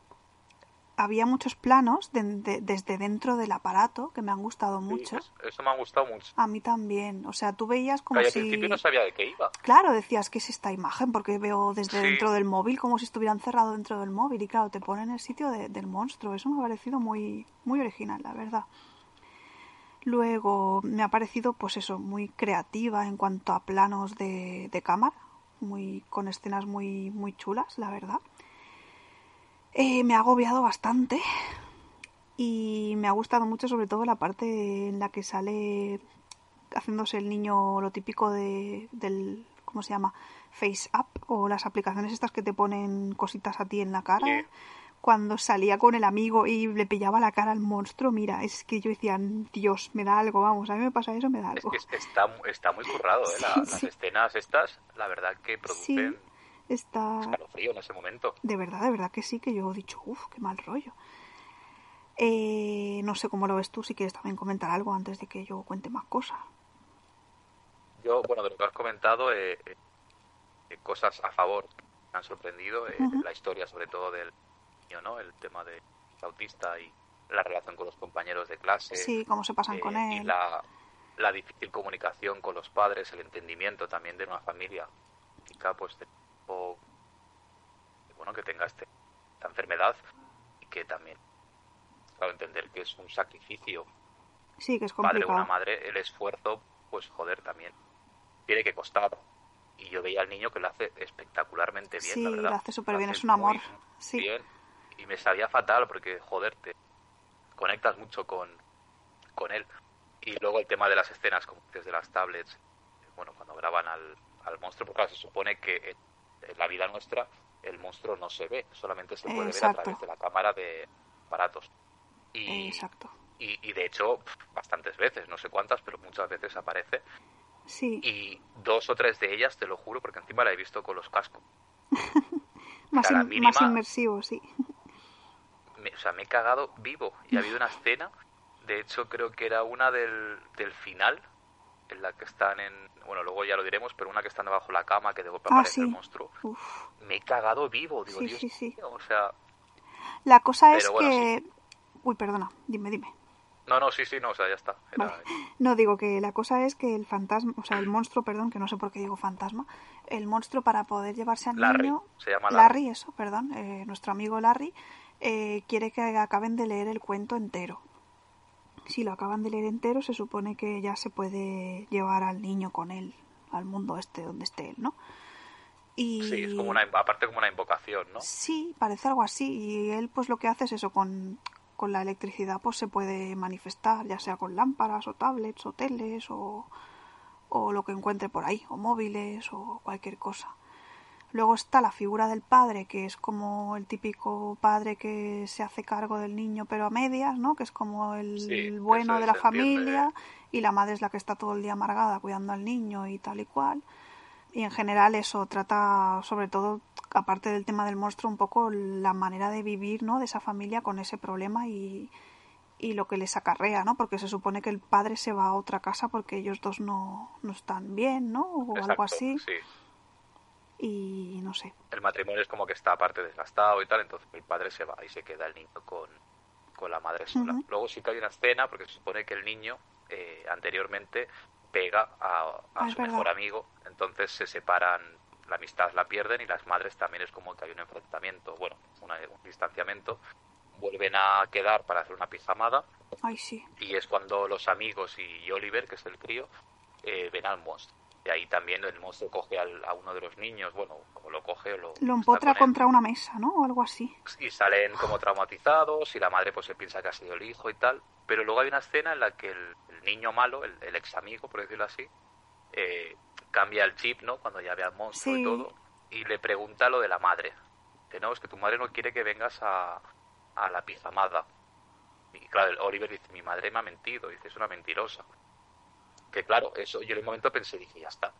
A: Había muchos planos de- de- desde dentro del aparato que me han gustado
B: Sí,
A: mucho.
B: es- eso me ha gustado mucho.
A: A mí también. O sea, tú veías como
B: Que al
A: si...
B: principio no sabía de qué iba.
A: Claro, decías, ¿qué es esta imagen? Porque veo desde
B: Sí.
A: dentro del móvil como si estuviera encerrado dentro del móvil. Y claro, te pone en el sitio de- del monstruo. Eso me ha parecido muy, muy original, la verdad. Luego me ha parecido, pues eso, muy creativa en cuanto a planos de, de cámara. Muy, con escenas muy, muy chulas, la verdad. Eh, me ha agobiado bastante. Y me ha gustado mucho sobre todo la parte en la que sale haciéndose el niño lo típico de, del, ¿cómo se llama? Face Up o las aplicaciones estas que te ponen cositas a ti en la cara. Cuando salía con el amigo y le pillaba la cara al monstruo, mira, es que yo decía, Dios, me da algo, vamos, a mí me pasa eso, me da
B: Es
A: algo.
B: que es- está, está muy currado, ¿eh? La-
A: Sí,
B: las
A: sí.
B: escenas estas, la verdad que
A: Sí,
B: producen
A: está...
B: escalofrío en ese momento.
A: De verdad, de verdad que sí, que yo he dicho, uff, qué mal rollo. Eh, no sé cómo lo ves tú, si quieres también comentar algo antes de que yo cuente más cosas.
B: Yo, bueno, de lo que has comentado, eh, eh, cosas a favor me han sorprendido. eh,
A: Ujú.
B: La historia, sobre todo, del niño, ¿no? El tema de autista y la relación con los compañeros de clase.
A: Sí, cómo se pasan
B: eh,
A: con
B: Y
A: él.
B: la, la difícil comunicación con los padres, el entendimiento también de una familia. Chica, pues, de- o- bueno, que tenga este, esta enfermedad y que también, claro, entender que es un sacrificio
A: Sí, que es
B: padre o
A: complicado.
B: una madre, el esfuerzo, pues joder, también tiene que costar. Y yo veía al niño que lo hace espectacularmente bien,
A: Sí,
B: la verdad.
A: lo hace súper bien, es un amor.
B: muy
A: Sí.
B: Bien. Y me sabía fatal porque, joder, te conectas mucho con, con él. Y luego el tema de las escenas, como desde las tablets, bueno, cuando graban al, al monstruo, porque claro, se supone que en, la vida nuestra el monstruo no se ve, solamente se puede ver a través de la cámara de aparatos. Y,
A: Exacto.
B: y, y de hecho, bastantes veces, no sé cuántas, pero muchas veces aparece.
A: Sí,
B: Y dos o tres de ellas, te lo juro, porque encima la he visto con los cascos.
A: más, in-
B: mínima-
A: más inmersivo, sí.
B: Me- o sea, me he cagado vivo. Y ha habido una escena, de hecho creo que era una del, del final, en la que están en... Bueno, luego ya lo diremos, pero una que están debajo de la cama, que de golpe
A: Ah,
B: aparece el monstruo.
A: Uf.
B: Me he cagado vivo, digo,
A: Sí,
B: Dios
A: sí,
B: mío, o sea...
A: La cosa es
B: bueno,
A: que... Uy, perdona, dime, dime.
B: No, no, sí, sí, no, o sea, ya está. Era-
A: Vale. No, digo que la cosa es que el fantasma, o sea, el monstruo, perdón, que no sé por qué digo fantasma, el monstruo para poder llevarse al
B: Larry,
A: niño...
B: se llama
A: Larry, eso, perdón, eh, nuestro amigo Larry, eh, quiere que acaben de leer el cuento entero. Si lo acaban de leer entero, se supone que ya se puede llevar al niño con él al mundo este donde esté él, ¿no? Y...
B: Sí, es como una, aparte como una invocación, ¿no?
A: Sí, parece algo así. Y él, pues lo que hace es eso, con, con la electricidad, pues se puede manifestar, ya sea con lámparas o tablets o teles o, o lo que encuentre por ahí, o móviles o cualquier cosa. Luego está la figura del padre, que es como el típico padre que se hace cargo del niño, pero a medias, ¿no? Que es como el
B: Sí,
A: bueno de la familia, y la madre es la que está todo el día amargada cuidando al niño y tal y cual. Y en general eso trata sobre todo, aparte del tema del monstruo, un poco la manera de vivir, ¿no? De esa familia con ese problema y, y lo que les acarrea, ¿no? Porque se supone que el padre se va a otra casa porque ellos dos no, no están bien, ¿no? O algo así.
B: sí.
A: Y no sé.
B: El matrimonio es como que está aparte desgastado y tal, entonces el padre se va y se queda el niño con, con la madre sola. Luego sí que hay una escena, porque se supone que el niño eh, anteriormente pega a, a
A: Ah,
B: su mejor amigo, entonces se separan, la amistad la pierden y las madres también es como que hay un enfrentamiento, bueno, una- un distanciamiento. Vuelven a quedar para hacer una pijamada
A: Ay, sí.
B: y es cuando los amigos y Oliver, que es el crío, eh, ven al monstruo. Y ahí también el monstruo coge al- a uno de los niños, bueno, como lo coge, lo,
A: Lo empotra
B: con
A: contra una mesa, ¿no? O algo así.
B: y salen como traumatizados y la madre pues se piensa que ha sido el hijo y tal. Pero luego hay una escena en la que el, el niño malo, el, el ex amigo, por decirlo así, eh, cambia el chip, ¿no? Cuando ya ve al monstruo
A: Sí.
B: y todo, y le pregunta lo de la madre. Que no, es que tu madre no quiere que vengas a, a la pijamada. Y claro, Oliver dice, mi madre me ha mentido, dice, es una mentirosa. Que claro, eso yo en el momento pensé, dije, ya está.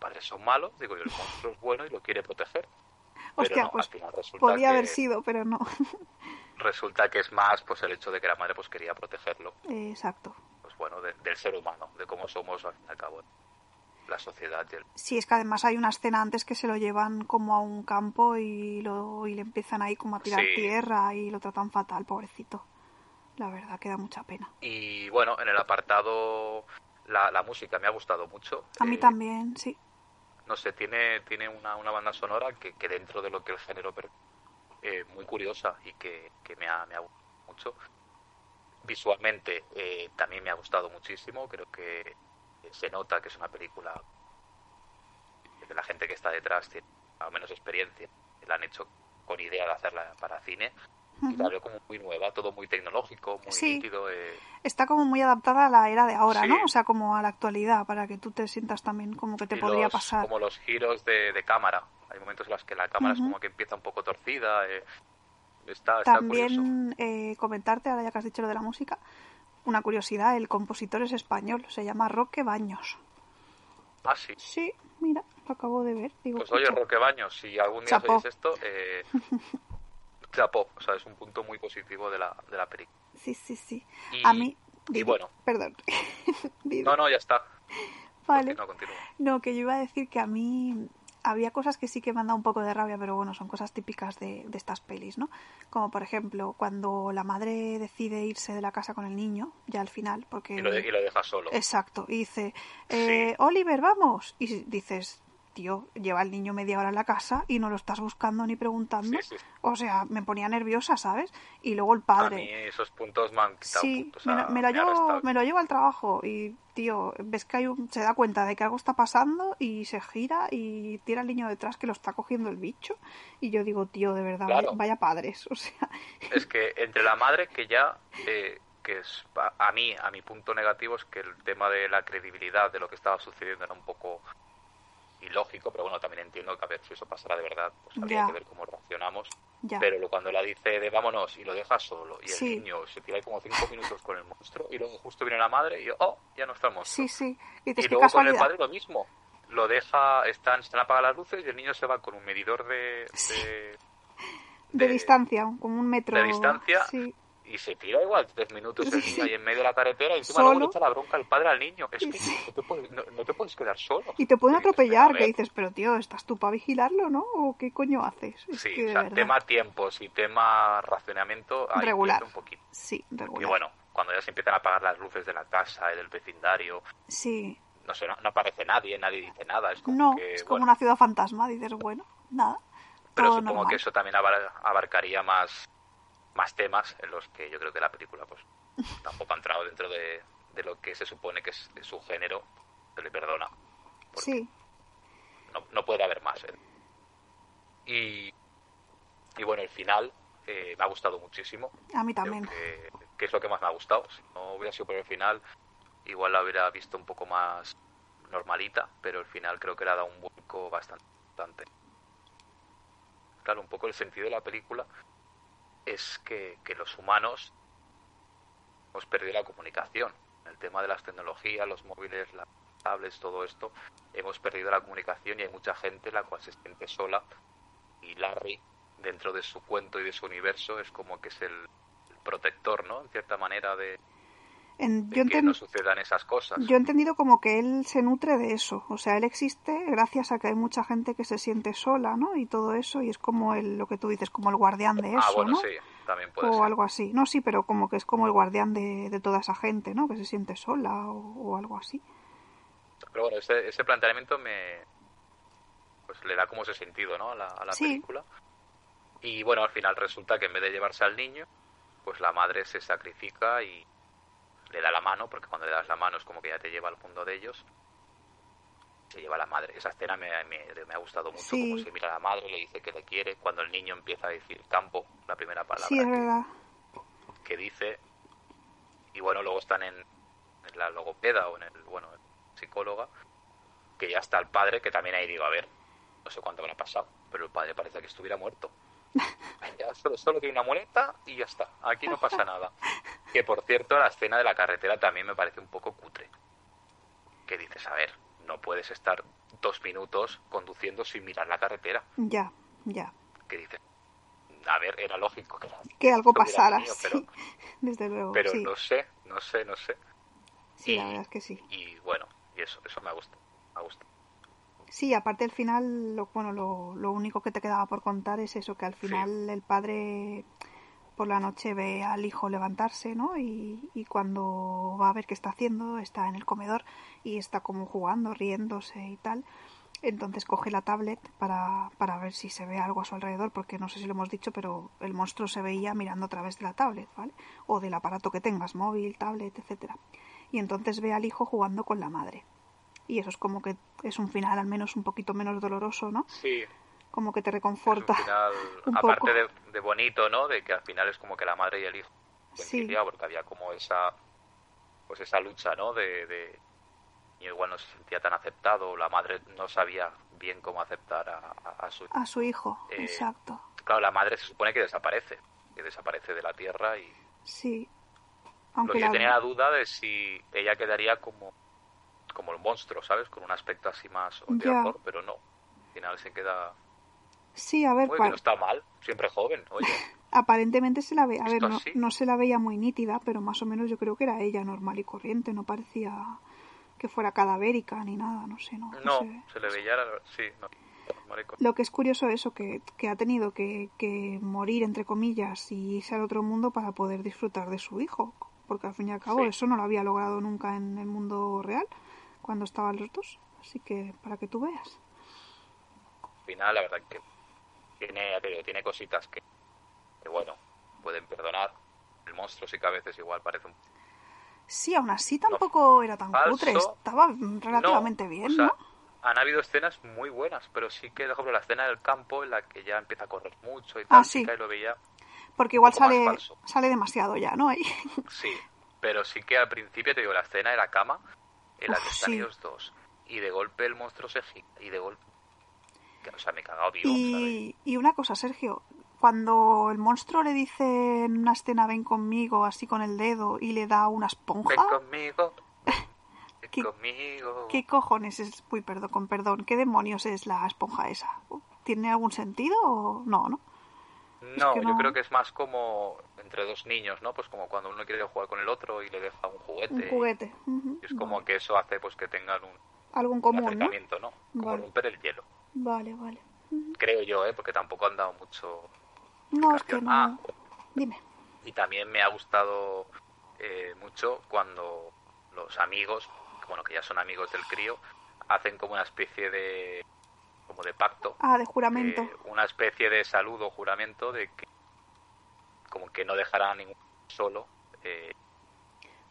B: Padres son malos, digo, yo el monstruo es bueno y lo quiere proteger.
A: Hostia,
B: no,
A: pues
B: al final resulta
A: podía haber sido, pero no.
B: Resulta que es más pues el hecho de que la madre pues quería protegerlo,
A: Exacto.
B: pues bueno, de- del ser humano, de cómo somos al fin y al cabo la sociedad y el...
A: Sí, es que además hay una escena antes que se lo llevan como a un campo y, lo, y le empiezan ahí como a tirar
B: Sí.
A: tierra y lo tratan fatal, pobrecito. La verdad, que da mucha pena.
B: Y bueno, en el apartado la, la música me ha gustado mucho.
A: A mí
B: Eh,
A: también, sí.
B: no sé, tiene, tiene una, una banda sonora que, que dentro de lo que el género eh, muy curiosa y que, que me, ha, me ha gustado mucho. Visualmente eh, también me ha gustado muchísimo, creo que se nota que es una película que la gente que está detrás tiene al menos experiencia, la han hecho con idea de hacerla para cine. Y la veo como muy nueva, todo muy tecnológico, muy
A: Sí.
B: nítido. eh,
A: Está como muy adaptada a la era de ahora,
B: Sí.
A: ¿no? O sea, como a la actualidad, para que tú te sientas también como que te
B: y
A: podría
B: los-
A: pasar.
B: Como los giros de, de cámara. Hay momentos en los que la cámara
A: Ujú.
B: es como que empieza un poco torcida. eh, está, está.
A: También eh, comentarte, ahora ya que has dicho lo de la música, una curiosidad, el compositor es español, se llama Roque Baños.
B: Ah, sí.
A: Sí, mira, lo acabo de ver. Digo,
B: Pues oye. Roque Baños, si algún día
A: Chapó.
B: oís esto, eh, chapó. O sea, es un punto muy positivo de la, de la película.
A: Sí, sí, sí.
B: Y-
A: a mí...
B: y bueno.
A: Perdón.
B: No, no, ya está.
A: vale.
B: Continúa, continúa.
A: No, que yo iba a decir que a mí había cosas que sí que me han dado un poco de rabia, pero bueno, son cosas típicas de, de estas pelis, ¿no? Como por ejemplo, cuando la madre decide irse de la casa con el niño, ya al final, porque...
B: Y lo, de- y lo deja solo.
A: Exacto, y dice, eh, Oliver, vamos. Y dices, tío, lleva el niño media hora en la casa y no lo estás buscando ni preguntando.
B: Sí, sí.
A: O sea, me ponía nerviosa, ¿sabes? Y luego el
B: A
A: padre.
B: mí esos puntos me han quitado
A: Sí,
B: puntos.
A: me, lo- me lo llevo,
B: restado.
A: me lo llevo al trabajo y, tío, ves que hay un, se da cuenta de que algo está pasando y se gira y tira al niño detrás que lo está cogiendo el bicho. Y yo digo, tío, de verdad,
B: Claro.
A: vaya, vaya padres. O sea,
B: Es que entre la madre que ya, eh, que es a, a mí, a mi punto negativo es que el tema de la credibilidad de lo que estaba sucediendo era un poco ilógico, pero bueno, también entiendo que a ver si eso pasara de verdad, pues habría
A: Ya.
B: que ver cómo reaccionamos.
A: ya.
B: Pero lo- cuando la dice de vámonos y lo deja solo y el
A: Sí.
B: niño se tira ahí como cinco minutos con el monstruo y luego justo viene la madre y oh, ya no monstruo.
A: Sí, sí. Y
B: luego con el padre lo mismo. Lo deja, están, están apagadas las luces y el niño se va con un medidor de, de,
A: De
B: de-
A: distancia, como un metro.
B: de distancia
A: Sí.
B: Y se tira igual tres minutos el niño ahí en medio de la carretera y encima luego
A: Solo.
B: le echa la bronca al padre al niño. Es que no, te puedes, no, no te puedes quedar solo.
A: Y te pueden
B: dices,
A: atropellar,
B: "Pero a
A: que
B: ver".
A: dices, pero tío, ¿estás tú para vigilarlo, no? ¿O qué coño haces? Es
B: Sí,
A: que
B: o sea, tema tiempos y tema racionamiento ahí
A: Regular.
B: un poquito.
A: Sí, regular.
B: Y bueno, cuando ya se empiezan a apagar las luces de la casa y del vecindario,
A: Sí.
B: no sé, no, no aparece nadie, nadie dice nada. Es como
A: No,
B: que,
A: es como
B: bueno,
A: una ciudad fantasma. Dices, bueno, nada.
B: pero supongo
A: normal.
B: que eso también abar- abarcaría más, más temas en los que yo creo que la película pues tampoco ha entrado dentro de, de lo que se supone que es de su género, se le perdona.
A: Sí,
B: no, no puede haber más. ¿eh? Y, y bueno, el final eh, me ha gustado muchísimo.
A: a mí también.
B: que, que es lo que más me ha gustado. Si no hubiera sido por el final, igual la hubiera visto un poco más normalita, pero el final creo que le ha dado un vuelco bastante. Claro, un poco el sentido de la película es que, que los humanos hemos perdido la comunicación. El tema de las tecnologías, los móviles, las tablets, todo esto, hemos perdido la comunicación y hay mucha gente la cual se siente sola y Larry dentro de su cuento y de su universo es como que es el, el protector, ¿no? En cierta manera de,
A: En-
B: de
A: yo,
B: que no sucedan esas cosas.
A: yo he entendido como que él se nutre de eso. O sea, él existe gracias a que hay mucha gente que se siente sola, ¿no? Y todo eso. Y es como el, lo que tú dices, como el guardián de eso,
B: ah, bueno,
A: ¿no?
B: sí, también puede
A: o
B: ser.
A: algo así. No, sí, pero como que es como el guardián de, de toda esa gente, ¿no? Que se siente sola o, o algo así.
B: Pero bueno, ese, ese planteamiento me pues le da como ese sentido, ¿no? A la, a la
A: Sí.
B: película. Y bueno, al final resulta que en vez de llevarse al niño, pues la madre se sacrifica y le da la mano, porque cuando le das la mano es como que ya te lleva al mundo de ellos. Se lleva a la madre. Esa escena me, me- me ha gustado mucho,
A: Sí.
B: como se mira a la madre, le dice que le quiere, cuando el niño empieza a decir campo, la primera palabra
A: Sí, es
B: que-
A: verdad.
B: que dice y bueno luego están en, en la logopeda o en el bueno psicóloga que ya está el padre que también ahí digo a ver no sé cuánto habrá pasado pero el padre parece que estuviera muerto ya solo, solo tiene una muleta y ya está aquí no pasa nada que por cierto la escena de la carretera también me parece un poco cutre que dices a ver no puedes estar dos minutos conduciendo sin mirar la carretera
A: Ya, ya.
B: que dices, a ver, era lógico que,
A: Que algo pasara,
B: tenido,
A: sí.
B: pero,
A: Desde luego,
B: pero
A: sí.
B: no sé, no sé, no sé.
A: Sí, la verdad es que sí.
B: Y bueno, y eso, eso me gusta, me gusta.
A: Sí, aparte al final, lo, bueno, lo, lo único que te quedaba por contar es eso, que al
B: Sí.
A: final el padre por la noche ve al hijo levantarse, ¿no? Y, cuando va a ver qué está haciendo, está en el comedor y está como jugando, riéndose y tal. Entonces coge la tablet para, para ver si se ve algo a su alrededor, porque no sé si lo hemos dicho, pero el monstruo se veía mirando a través de la tablet, ¿vale? O del aparato que tengas, móvil, tablet, etcétera. Y entonces ve al hijo jugando con la madre. Y eso es como que es un final al menos un poquito menos doloroso, ¿no?
B: Sí,
A: Como que te reconforta.
B: final,
A: un
B: aparte
A: poco.
B: de, de bonito, ¿no? De que al final es como que la madre y el hijo
A: Sí.
B: porque había como esa, pues esa lucha, ¿no? De, de y igual no se sentía tan aceptado, la madre no sabía bien cómo aceptar a, a- a su
A: A su hijo,
B: Eh,
A: exacto.
B: Claro, la madre se supone que desaparece, que desaparece de la tierra y
A: Sí. Aunque
B: que yo tenía la duda de si ella quedaría como como el monstruo, ¿sabes? Con un aspecto así más odiador, pero no. Al final se queda...
A: Sí, a ver,
B: que no está mal, siempre joven, oye.
A: aparentemente se la ve... A ver, no, no se la veía muy nítida, pero más o menos yo creo que era ella normal y corriente. No parecía que fuera cadavérica ni nada, no sé, no, no
B: No,
A: sé.
B: se le veía, sí, no.
A: Lo que es curioso eso, que, que ha tenido que, que morir, entre comillas, y irse al otro mundo para poder disfrutar de su hijo. Porque al fin y al cabo
B: Sí.
A: eso no lo había logrado nunca en el mundo real, cuando estaban los dos. Así que para que tú veas.
B: Al final, la verdad que tiene, tiene cositas que, que, bueno, pueden perdonar. El monstruo sí que a veces igual parece un
A: Sí, aún así tampoco era tan
B: falso.
A: cutre, estaba relativamente
B: No,
A: bien,
B: o sea,
A: ¿no?
B: Han habido escenas muy buenas, pero sí que, por ejemplo, la escena del campo en la que ya empieza a correr mucho y
A: Ah,
B: tal,
A: sí.
B: que ahí lo veía,
A: Porque igual sale, sale demasiado ya, ¿no? Ahí.
B: sí. Pero sí que al principio, te digo, la escena de la cama en la
A: Uf,
B: que están
A: sí.
B: ellos dos y de golpe el monstruo se gira y de golpe... que, O sea, me he cagado vivo.
A: Y, y una cosa, Sergio, cuando el monstruo le dice en una escena ven conmigo, así con el dedo, y le da una esponja,
B: Ven conmigo, ven
A: ¿Qué-
B: conmigo.
A: ¿qué cojones es? Uy, perdón, con perdón, ¿qué demonios es la esponja esa? ¿Tiene algún sentido o no, no?
B: No,
A: que
B: yo creo que es más como entre dos niños, ¿no? Pues como cuando uno quiere jugar con el otro y le deja un juguete.
A: Un juguete. Ujú.
B: Y es como que eso hace pues que tengan un, un
A: común, ¿no?
B: acercamiento, ¿no? Como
A: Vale.
B: romper el hielo.
A: Vale, vale.
B: Creo yo, ¿eh? Porque tampoco han dado mucho...
A: No, es que no.
B: Ah.
A: Dime.
B: Y también me ha gustado eh, mucho cuando los amigos, bueno, que ya son amigos del crío, hacen como una especie de... como de pacto.
A: Ah, de juramento.
B: eh, una especie de saludo, juramento de que como que no dejarán a ningún solo eh,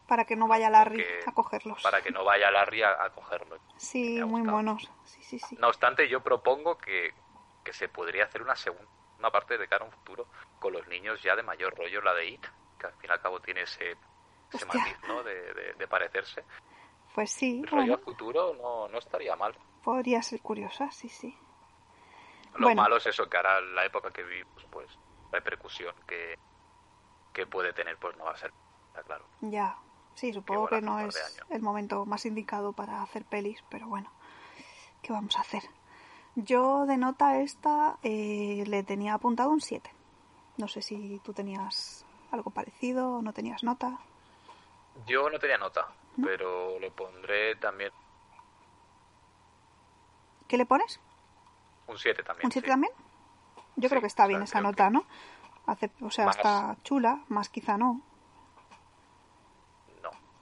A: para que no vaya Larry
B: porque-
A: a cogerlos.
B: para que no vaya Larry a, a cogerlo.
A: Sí, muy monos. Sí, sí, sí.
B: No obstante, yo propongo que, que se podría hacer una segunda una parte de cara a un futuro con los niños ya de mayor rollo, la de It, que al fin y al cabo tiene ese, ese matiz ¿no? de, de- de parecerse.
A: Pues sí,
B: El rollo
A: bueno,
B: futuro no, no estaría mal.
A: podría ser curiosa, sí, sí.
B: Lo
A: Bueno.
B: malo es eso, que ahora la época que vivimos, pues la repercusión que, que puede tener, pues no va a ser, está claro.
A: Ya, sí, supongo que no es el momento más indicado para hacer pelis, pero bueno, ¿qué vamos a hacer? Yo de nota esta eh, le tenía apuntado un 7. No sé si tú tenías algo parecido o no tenías nota.
B: Yo no tenía nota, pero le pondré también
A: ¿Qué le pones?
B: un 7 también.
A: ¿Un 7
B: sí.
A: también? Yo
B: Sí,
A: creo que está
B: o
A: bien
B: sea,
A: esa nota,
B: que-
A: ¿no? Hace, o sea,
B: Más-
A: está chula, más quizá no.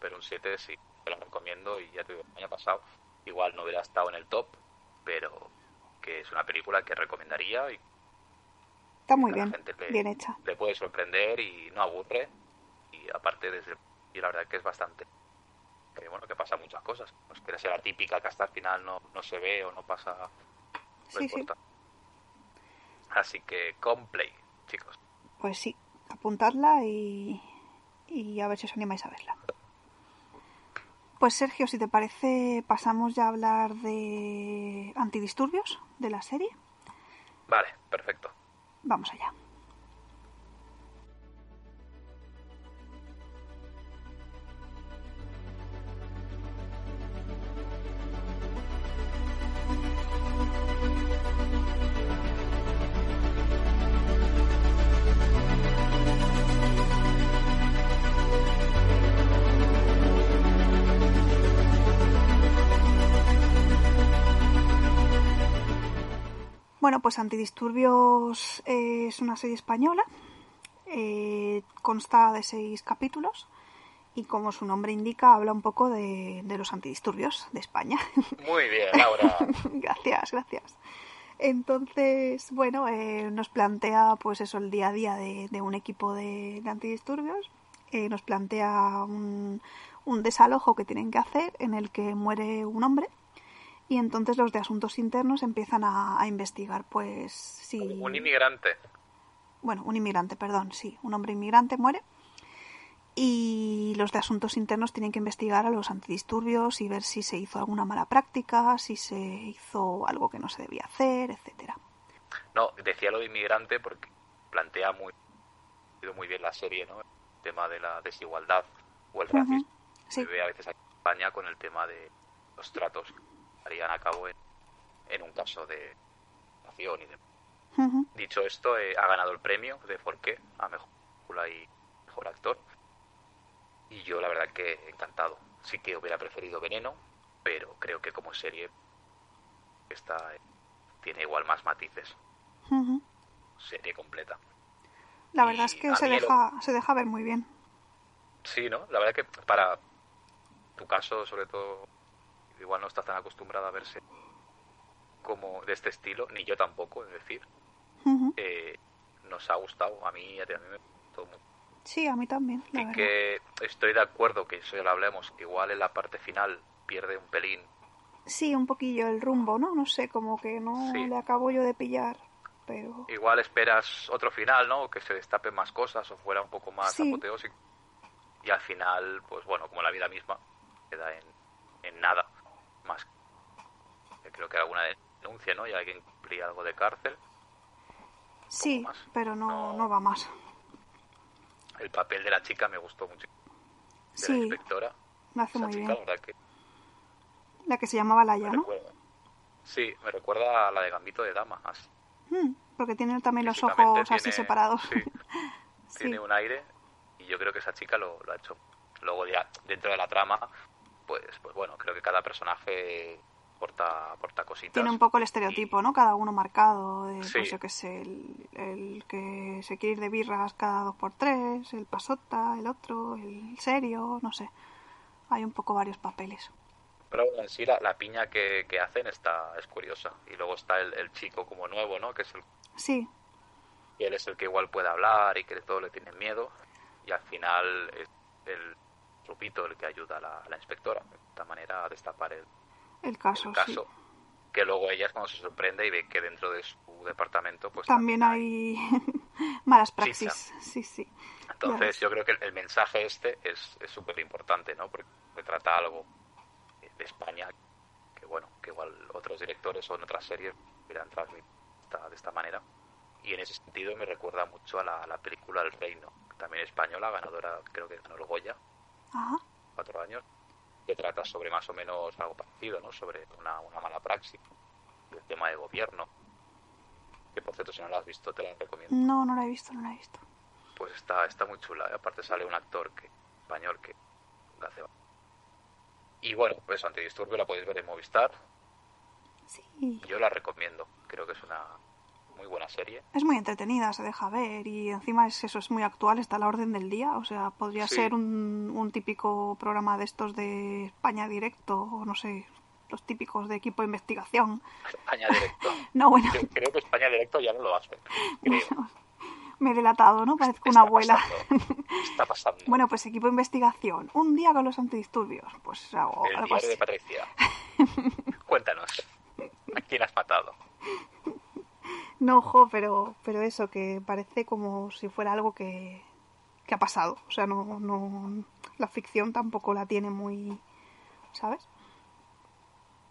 B: Pero un 7 sí, te lo recomiendo y ya te digo, el año pasado igual no hubiera estado en el top, pero que es una película que recomendaría y
A: Está muy bien,
B: le,
A: bien hecha.
B: le puede sorprender y no aburre y aparte desde y la verdad que es bastante que bueno que pasa muchas cosas no es que sea la típica que hasta el final no, no se ve o no pasa no
A: Sí, sí.
B: importa así que Complay chicos
A: Pues sí, apuntadla y, y a ver si os animáis a verla. Pues Sergio, si te parece, pasamos ya a hablar de antidisturbios de la serie.
B: vale perfecto
A: Vamos allá. Pues Antidisturbios es una serie española. eh, consta de seis capítulos y como su nombre indica, habla un poco de, de los antidisturbios de España.
B: Muy bien, Laura.
A: gracias, gracias. Entonces, bueno, eh, nos plantea pues eso el día a día de, de un equipo de, de antidisturbios. Eh, nos plantea un, un desalojo que tienen que hacer en el que muere un hombre y entonces los de asuntos internos empiezan a, a investigar pues si
B: Un inmigrante.
A: bueno, un inmigrante, perdón, sí, un hombre inmigrante muere. Y los de asuntos internos tienen que investigar a los antidisturbios y ver si se hizo alguna mala práctica, si se hizo algo que no se debía hacer, etcétera.
B: No, decía lo de inmigrante porque plantea muy, muy bien la serie, ¿no? El tema de la desigualdad o el racismo
A: sí.
B: se ve a veces aquí en España con el tema de los tratos que harían a cabo en, en un caso de nación y de
A: Ujú,
B: Dicho esto, eh, ha ganado el premio de Forqué a mejor película y mejor actor. Y yo, la verdad, que encantado. Sí que hubiera preferido Veneno, pero creo que como serie esta eh, tiene igual más matices. Serie completa.
A: La
B: Y
A: verdad es que se deja, se deja ver muy bien.
B: Sí, ¿no? La verdad que para tu caso, sobre todo, igual no estás tan acostumbrada a verse como de este estilo, ni yo tampoco, es decir, eh, nos ha gustado. A mí, a mí me gustó mucho.
A: Sí, a mí también, la
B: y
A: verdad.
B: que estoy de acuerdo que eso ya lo hablemos, igual en la parte final pierde un pelín.
A: Sí, un poquillo el rumbo, ¿no? No sé, como que no
B: Sí.
A: le acabo yo de pillar, pero...
B: Igual esperas otro final, ¿no? Que se destapen más cosas o fuera un poco más
A: Sí.
B: apoteósico. Y al final, pues bueno, como la vida misma, queda en, en nada más. que Creo que alguna denuncia, ¿no? Y alguien cumplía algo de cárcel.
A: Sí, pero no,
B: No.
A: no va más.
B: El papel de la chica me gustó mucho. De
A: Sí,
B: la inspectora.
A: lo hace
B: Esa
A: muy
B: chica,
A: bien.
B: la verdad que
A: La que se llamaba
B: me
A: Laia, ¿no?
B: recuerda. Sí, me recuerda a la de Gambito de Dama. Así.
A: Mm, porque tiene también los ojos así separados.
B: sí,
A: Sí.
B: tiene un aire y yo creo que esa chica lo, lo ha hecho. Luego ya dentro de la trama, pues, pues bueno, creo que cada personaje porta, porta cositas.
A: Tiene un poco el estereotipo, ¿no? Cada uno marcado. De,
B: Sí.
A: Pues yo qué sé, el, el que se quiere ir de birras cada dos por tres, el pasota, el otro, el serio, no sé. Hay un poco varios papeles.
B: Pero bueno, en sí la, la piña que, que hacen está es curiosa. Y luego está el, el chico como nuevo, ¿no? Que es el,
A: Sí,
B: y él es el que igual puede hablar y que de todo le tienen miedo. Y al final es el Rupito el que ayuda a la, a la inspectora, de esta manera, a destapar el,
A: el caso,
B: el caso. Que luego ella es cuando se sorprende y ve que dentro de su departamento, pues.
A: También hay malas praxis. Sí, sí.
B: Entonces yo creo que el, el mensaje este es es súper importante, ¿no? Porque retrata algo de España que bueno, que igual otros directores o en otras series hubieran transmitido de esta manera. Y en ese sentido me recuerda mucho a la, a la película El Reino, también española, ganadora creo que ganó el Goya,
A: Ajá.
B: cuatro años, que trata sobre más o menos algo parecido, ¿no? Sobre una, una mala praxis, el tema de gobierno. Que por cierto, si no la has visto, te la recomiendo.
A: No, no la he visto, no la he visto.
B: pues está, está muy chula. Y aparte sale un actor que, español que la hace. Y bueno, pues Antidisturbio la podéis ver en Movistar.
A: Sí.
B: Yo la recomiendo. Creo que es una muy buena serie.
A: Es muy entretenida, se deja ver y encima es eso es muy actual, está a la orden del día, o sea, podría
B: Sí.
A: ser un, un típico programa de estos de España directo o no sé, los típicos de equipo de investigación.
B: España Directo.
A: No, bueno,
B: Yo creo que España Directo ya no lo hace. Creo.
A: me he delatado, ¿no? Parezco
B: Está
A: una abuela.
B: pasando. Está pasando.
A: Bueno, pues equipo de investigación, un día con los antidisturbios, pues hago
B: El
A: algo
B: diario
A: así.
B: de Patricia. Cuéntanos. ¿A quién has matado?
A: No, ojo, pero, pero eso, que parece como si fuera algo que, que ha pasado. O sea, no, no, la ficción tampoco la tiene muy, ¿sabes?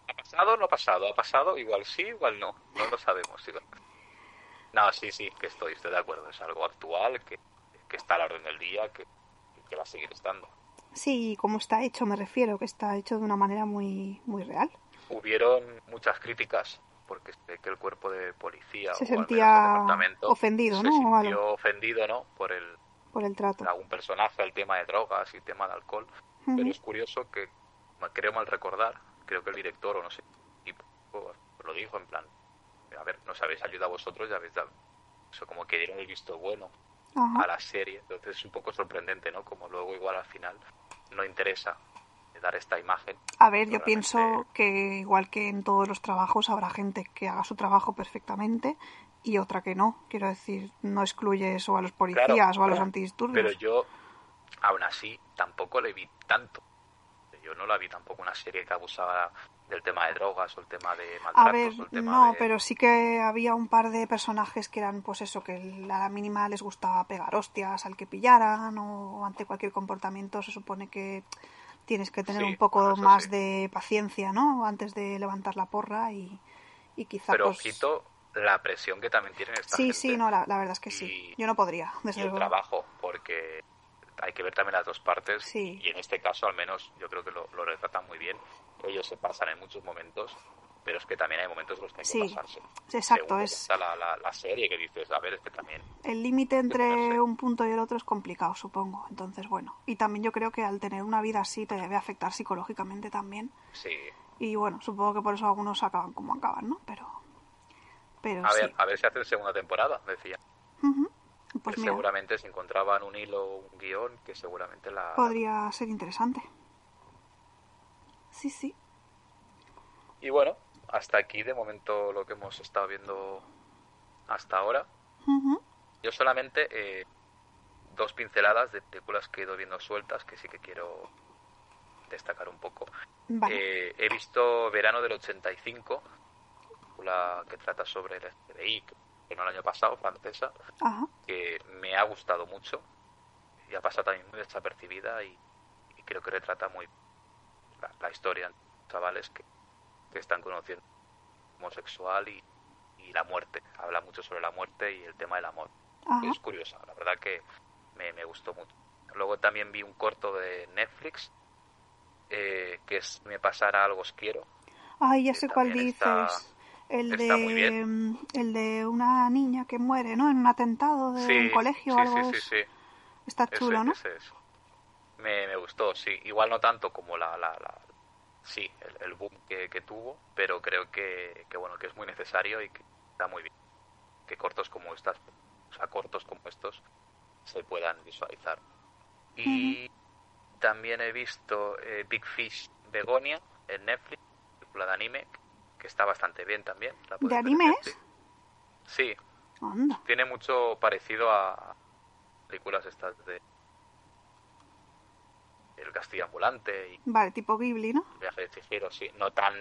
B: ¿Ha pasado o no ha pasado? ¿Ha pasado? Igual sí, igual no. No lo sabemos. No, sí, sí, que estoy, estoy de acuerdo. Es algo actual, que, que está a la orden del día, que, que va a seguir estando.
A: Sí, como está hecho, me refiero, que está hecho de una manera muy, muy real.
B: Hubieron muchas críticas porque sé que el cuerpo de policía
A: Se
B: o
A: sentía
B: departamento
A: ofendido,
B: se
A: ¿no? O
B: sintió ofendido, ¿no? Por el
A: Por el trato.
B: algún personaje, el tema de drogas y el tema de alcohol. Pero es curioso que, creo mal recordar, creo que el director o no sé, tipo, lo dijo en plan, a ver, nos habéis ayudado vosotros y habéis dado eso como que dieron el visto bueno a la serie. Entonces es un poco sorprendente, ¿no? Como luego igual al final no interesa dar esta imagen.
A: A ver, yo
B: Realmente-
A: pienso que igual que en todos los trabajos habrá gente que haga su trabajo perfectamente y otra que no. Quiero decir, no excluye eso a los policías
B: Claro,
A: o a los antidisturbios.
B: Pero yo, aún así, tampoco le vi tanto. Yo no la vi tampoco una serie que abusaba del tema de drogas o el tema de maltratos
A: A ver,
B: o el tema
A: no,
B: de...
A: pero sí que había un par de personajes que eran, pues eso, que a la mínima les gustaba pegar hostias al que pillaran o ante cualquier comportamiento se supone que tienes que tener
B: Sí,
A: un poco
B: bueno,
A: más
B: sí.
A: de paciencia, ¿no? Antes de levantar la porra y, y quizá
B: Pero
A: pues...
B: ojito la presión que también tienen esta
A: Sí,
B: gente
A: sí, no, la, la verdad es que sí.
B: y-
A: Yo no podría,
B: y
A: desde
B: el
A: luego.
B: trabajo, porque hay que ver también las dos partes
A: Sí.
B: y en este caso al menos yo creo que lo, lo retratan muy bien. Ellos se pasan en muchos momentos, pero es que también hay momentos en los que hay que
A: Sí,
B: pasarse.
A: exacto,
B: Según
A: es-
B: está la, la, la serie que dices, a ver, es que también
A: El límite entre un punto y el otro es complicado, supongo. Entonces, bueno. Y también yo creo que al tener una vida así te debe afectar psicológicamente también.
B: sí.
A: Y bueno, supongo que por eso algunos acaban como acaban, ¿no? Pero, pero
B: A
A: sí.
B: ver, a ver si hacen segunda temporada, decía.
A: Ujú. Pues
B: que
A: mira,
B: seguramente si encontraban un hilo un guion que seguramente la...
A: podría ser interesante. Sí, sí.
B: Y bueno, hasta aquí de momento lo que hemos estado viendo hasta ahora. Yo solamente eh, dos pinceladas de películas que he ido viendo sueltas que sí que quiero destacar un poco.
A: Vale.
B: Eh, he visto Verano del 85, película que trata sobre el FBI, que vino el año pasado, francesa,
A: Ajá.
B: que me ha gustado mucho y ha pasado también muy desapercibida y, y creo que retrata muy la, la historia de chavales que, que están conociendo homosexual y, y la muerte. Habla mucho sobre la muerte y el tema del amor.
A: Ajá.
B: Es curiosa, la verdad que me, me gustó mucho. Luego también vi un corto de Netflix eh, que es Me pasara algo os quiero.
A: Ay, ya sé cuál dices.
B: está-
A: el
B: está
A: de
B: bien.
A: el de una niña que muere, ¿no? En un atentado de
B: Sí,
A: un colegio o algo.
B: sí, sí, sí.
A: Está
B: Ese-
A: chulo, ¿no?
B: ese es. Me, me gustó, sí. Igual no tanto como la, la, la- sí, el, el boom que, que tuvo, pero creo que, que bueno, que es muy necesario y que está muy bien. Que cortos como estas, o sea, cortos como estos se puedan visualizar. Y también he visto eh, Big Fish Begonia en Netflix, película de anime, que está bastante bien también. la
A: ¿De anime.
B: Sí,
A: Anda.
B: tiene mucho parecido a películas estas de El Castillo Ambulante y
A: Vale, tipo Ghibli, ¿no?
B: El Viaje de Chihiro, sí, no tan,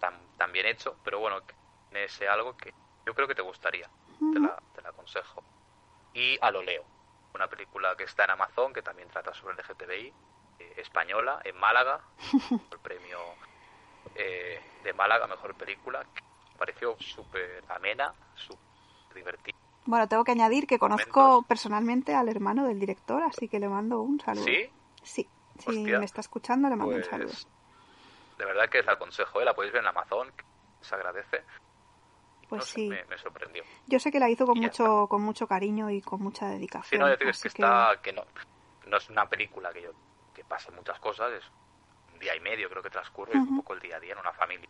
B: tan, tan bien hecho, pero bueno, tiene ese algo que yo creo que te gustaría, te, la, te la aconsejo. Y A lo leo, una película que está en Amazon, que también trata sobre el LGTBI, eh, española, en Málaga, el premio eh, de Málaga, mejor película, que me pareció súper amena, súper divertida.
A: Bueno, tengo que añadir que conozco personalmente al hermano del director, así que le mando un saludo.
B: ¿Sí?
A: Sí, si
B: Hostia.
A: me está escuchando, le mando
B: Pues,
A: un saludo.
B: de verdad que la aconsejo, ¿eh? la podéis ver en Amazon, que se agradece.
A: Pues
B: No sé,
A: sí.
B: me, me sorprendió.
A: Yo sé que la hizo con
B: y
A: mucho, con mucho cariño y con mucha
B: Sí,
A: dedicación.
B: no, yo digo, es que está, que no, no es una película que yo, que pase muchas cosas, es un día y medio creo que transcurre, un poco el día a día en una familia.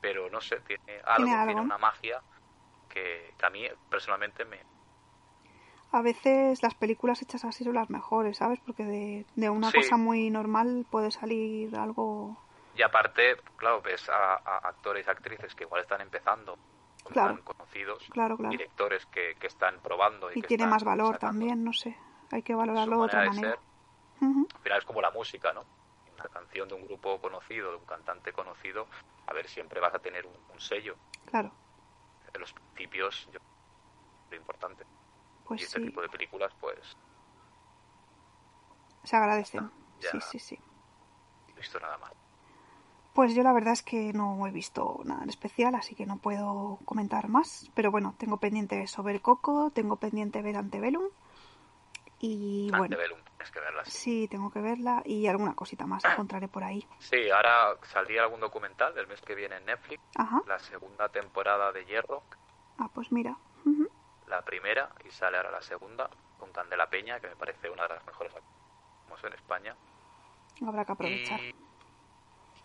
B: Pero no sé, tiene algo, tiene,
A: algo.
B: una magia que, que a mí personalmente me...
A: A veces las películas hechas así son las mejores, ¿sabes? Porque de, de una
B: Sí.
A: cosa muy normal puede salir algo...
B: Y aparte, claro, ves a, a actores y actrices que igual están empezando,
A: Claro.
B: tan conocidos,
A: Claro, claro.
B: directores que, que están probando y,
A: Y
B: que
A: tiene
B: están
A: más valor
B: sacando
A: también, no sé. Hay que valorarlo de otra
B: manera de al final es como la música, ¿no? Una canción de un grupo conocido, de un cantante conocido, a ver, siempre vas a tener un, un sello.
A: Claro,
B: En los principios, yo, lo importante.
A: Pues
B: y este
A: sí,
B: tipo de películas, pues,
A: se agradecen.
B: Ya.
A: Sí, sí, sí.
B: no he visto nada más.
A: Pues yo la verdad es que no he visto nada en especial, así que no puedo comentar más. Pero bueno, tengo pendiente eso, ver Coco, tengo pendiente ver Antebellum. Y bueno,
B: Antebellum, tienes que verlas.
A: sí, tengo que verla y alguna cosita más encontraré por ahí.
B: Sí, ahora saldría algún documental del mes que viene en Netflix,
A: Ajá.
B: la segunda temporada de Hierro,
A: Ah, pues mira.
B: La primera, y sale ahora la segunda, con Candela Peña, que me parece una de las mejores en España.
A: Habrá que aprovechar.
B: Y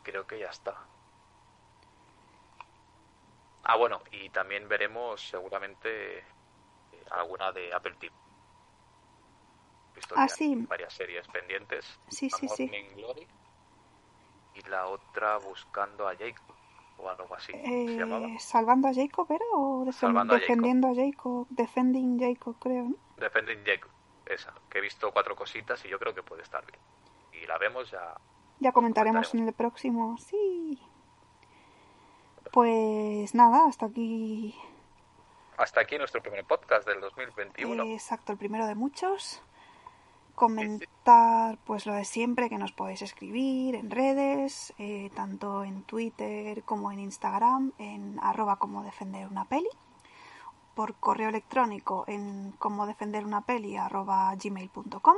B: creo que ya está. Ah, bueno, y también veremos seguramente eh, alguna de Apple TV. Visto
A: Ah, sí.
B: varias series pendientes.
A: Sí, sí, sí.
B: Glory y la otra buscando a Jacob o algo así
A: Eh,
B: se llamaba.
A: ¿Salvando a Jacob era o
B: a Jacob.
A: defendiendo a Jacob? Defending Jacob, creo, ¿no?
B: Defending Jacob, esa, que he visto cuatro cositas y yo creo que puede estar bien. Y la vemos ya.
A: Ya comentaremos
B: Comentaremos.
A: en el próximo. Sí. Pues nada, hasta aquí.
B: Hasta aquí nuestro primer podcast del 2021.
A: eh, exacto, el primero de muchos. Comentar, pues lo de siempre, que nos podéis escribir en redes, eh, tanto en Twitter como en Instagram, en arroba como defender una peli. Por correo electrónico en como defender una peli arroba gmail.com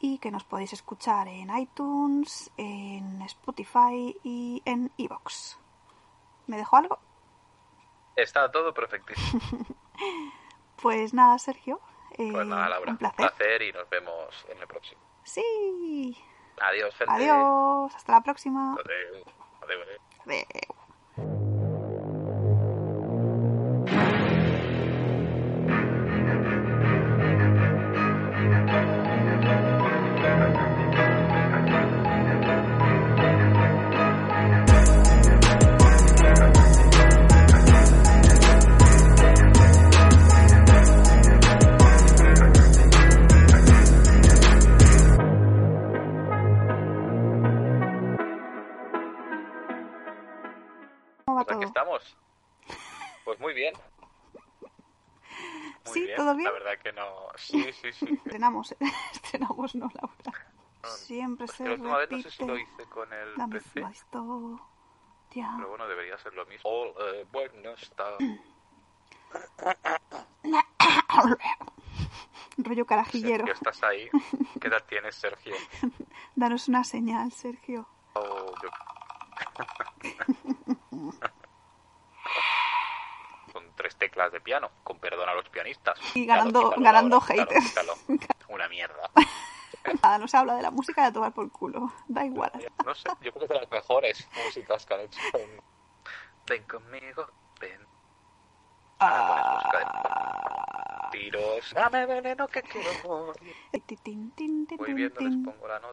A: y que nos podéis escuchar en iTunes, en Spotify y en Evox. ¿Me dejo algo?
B: Está todo perfectísimo.
A: Pues nada, Sergio. Eh,
B: Pues nada, Laura,
A: un placer.
B: y nos vemos en el próximo.
A: Sí.
B: Adiós, gente.
A: Adiós. Hasta la próxima.
B: Adeu. Adeu, adeu. No. Sí, sí, sí.
A: Estrenamos, estrenamos, no, Laura. Siempre se
B: la última vez no
A: repite
B: sé si lo hice con el
A: la
B: PC.
A: misma historia.
B: Pero bueno, debería ser lo mismo. Oh, eh, bueno, está.
A: Rollo carajillero.
B: Sergio, estás ahí. ¿Qué edad tienes, Sergio?
A: Danos una señal, Sergio.
B: Oh, yo- tres teclas de piano, con perdón a los pianistas.
A: Y ganando-
B: quítalo,
A: ganando
B: quítalo,
A: haters.
B: quítalo. Una mierda.
A: Nada, no se habla de la música de tomar por culo. Da igual.
B: No sé, yo creo que es de las mejores músicas que han hecho. en- Ven conmigo, ven.
A: Ah.
B: Tiros. Dame veneno que quiero morir. Muy bien, no les pongo la nota.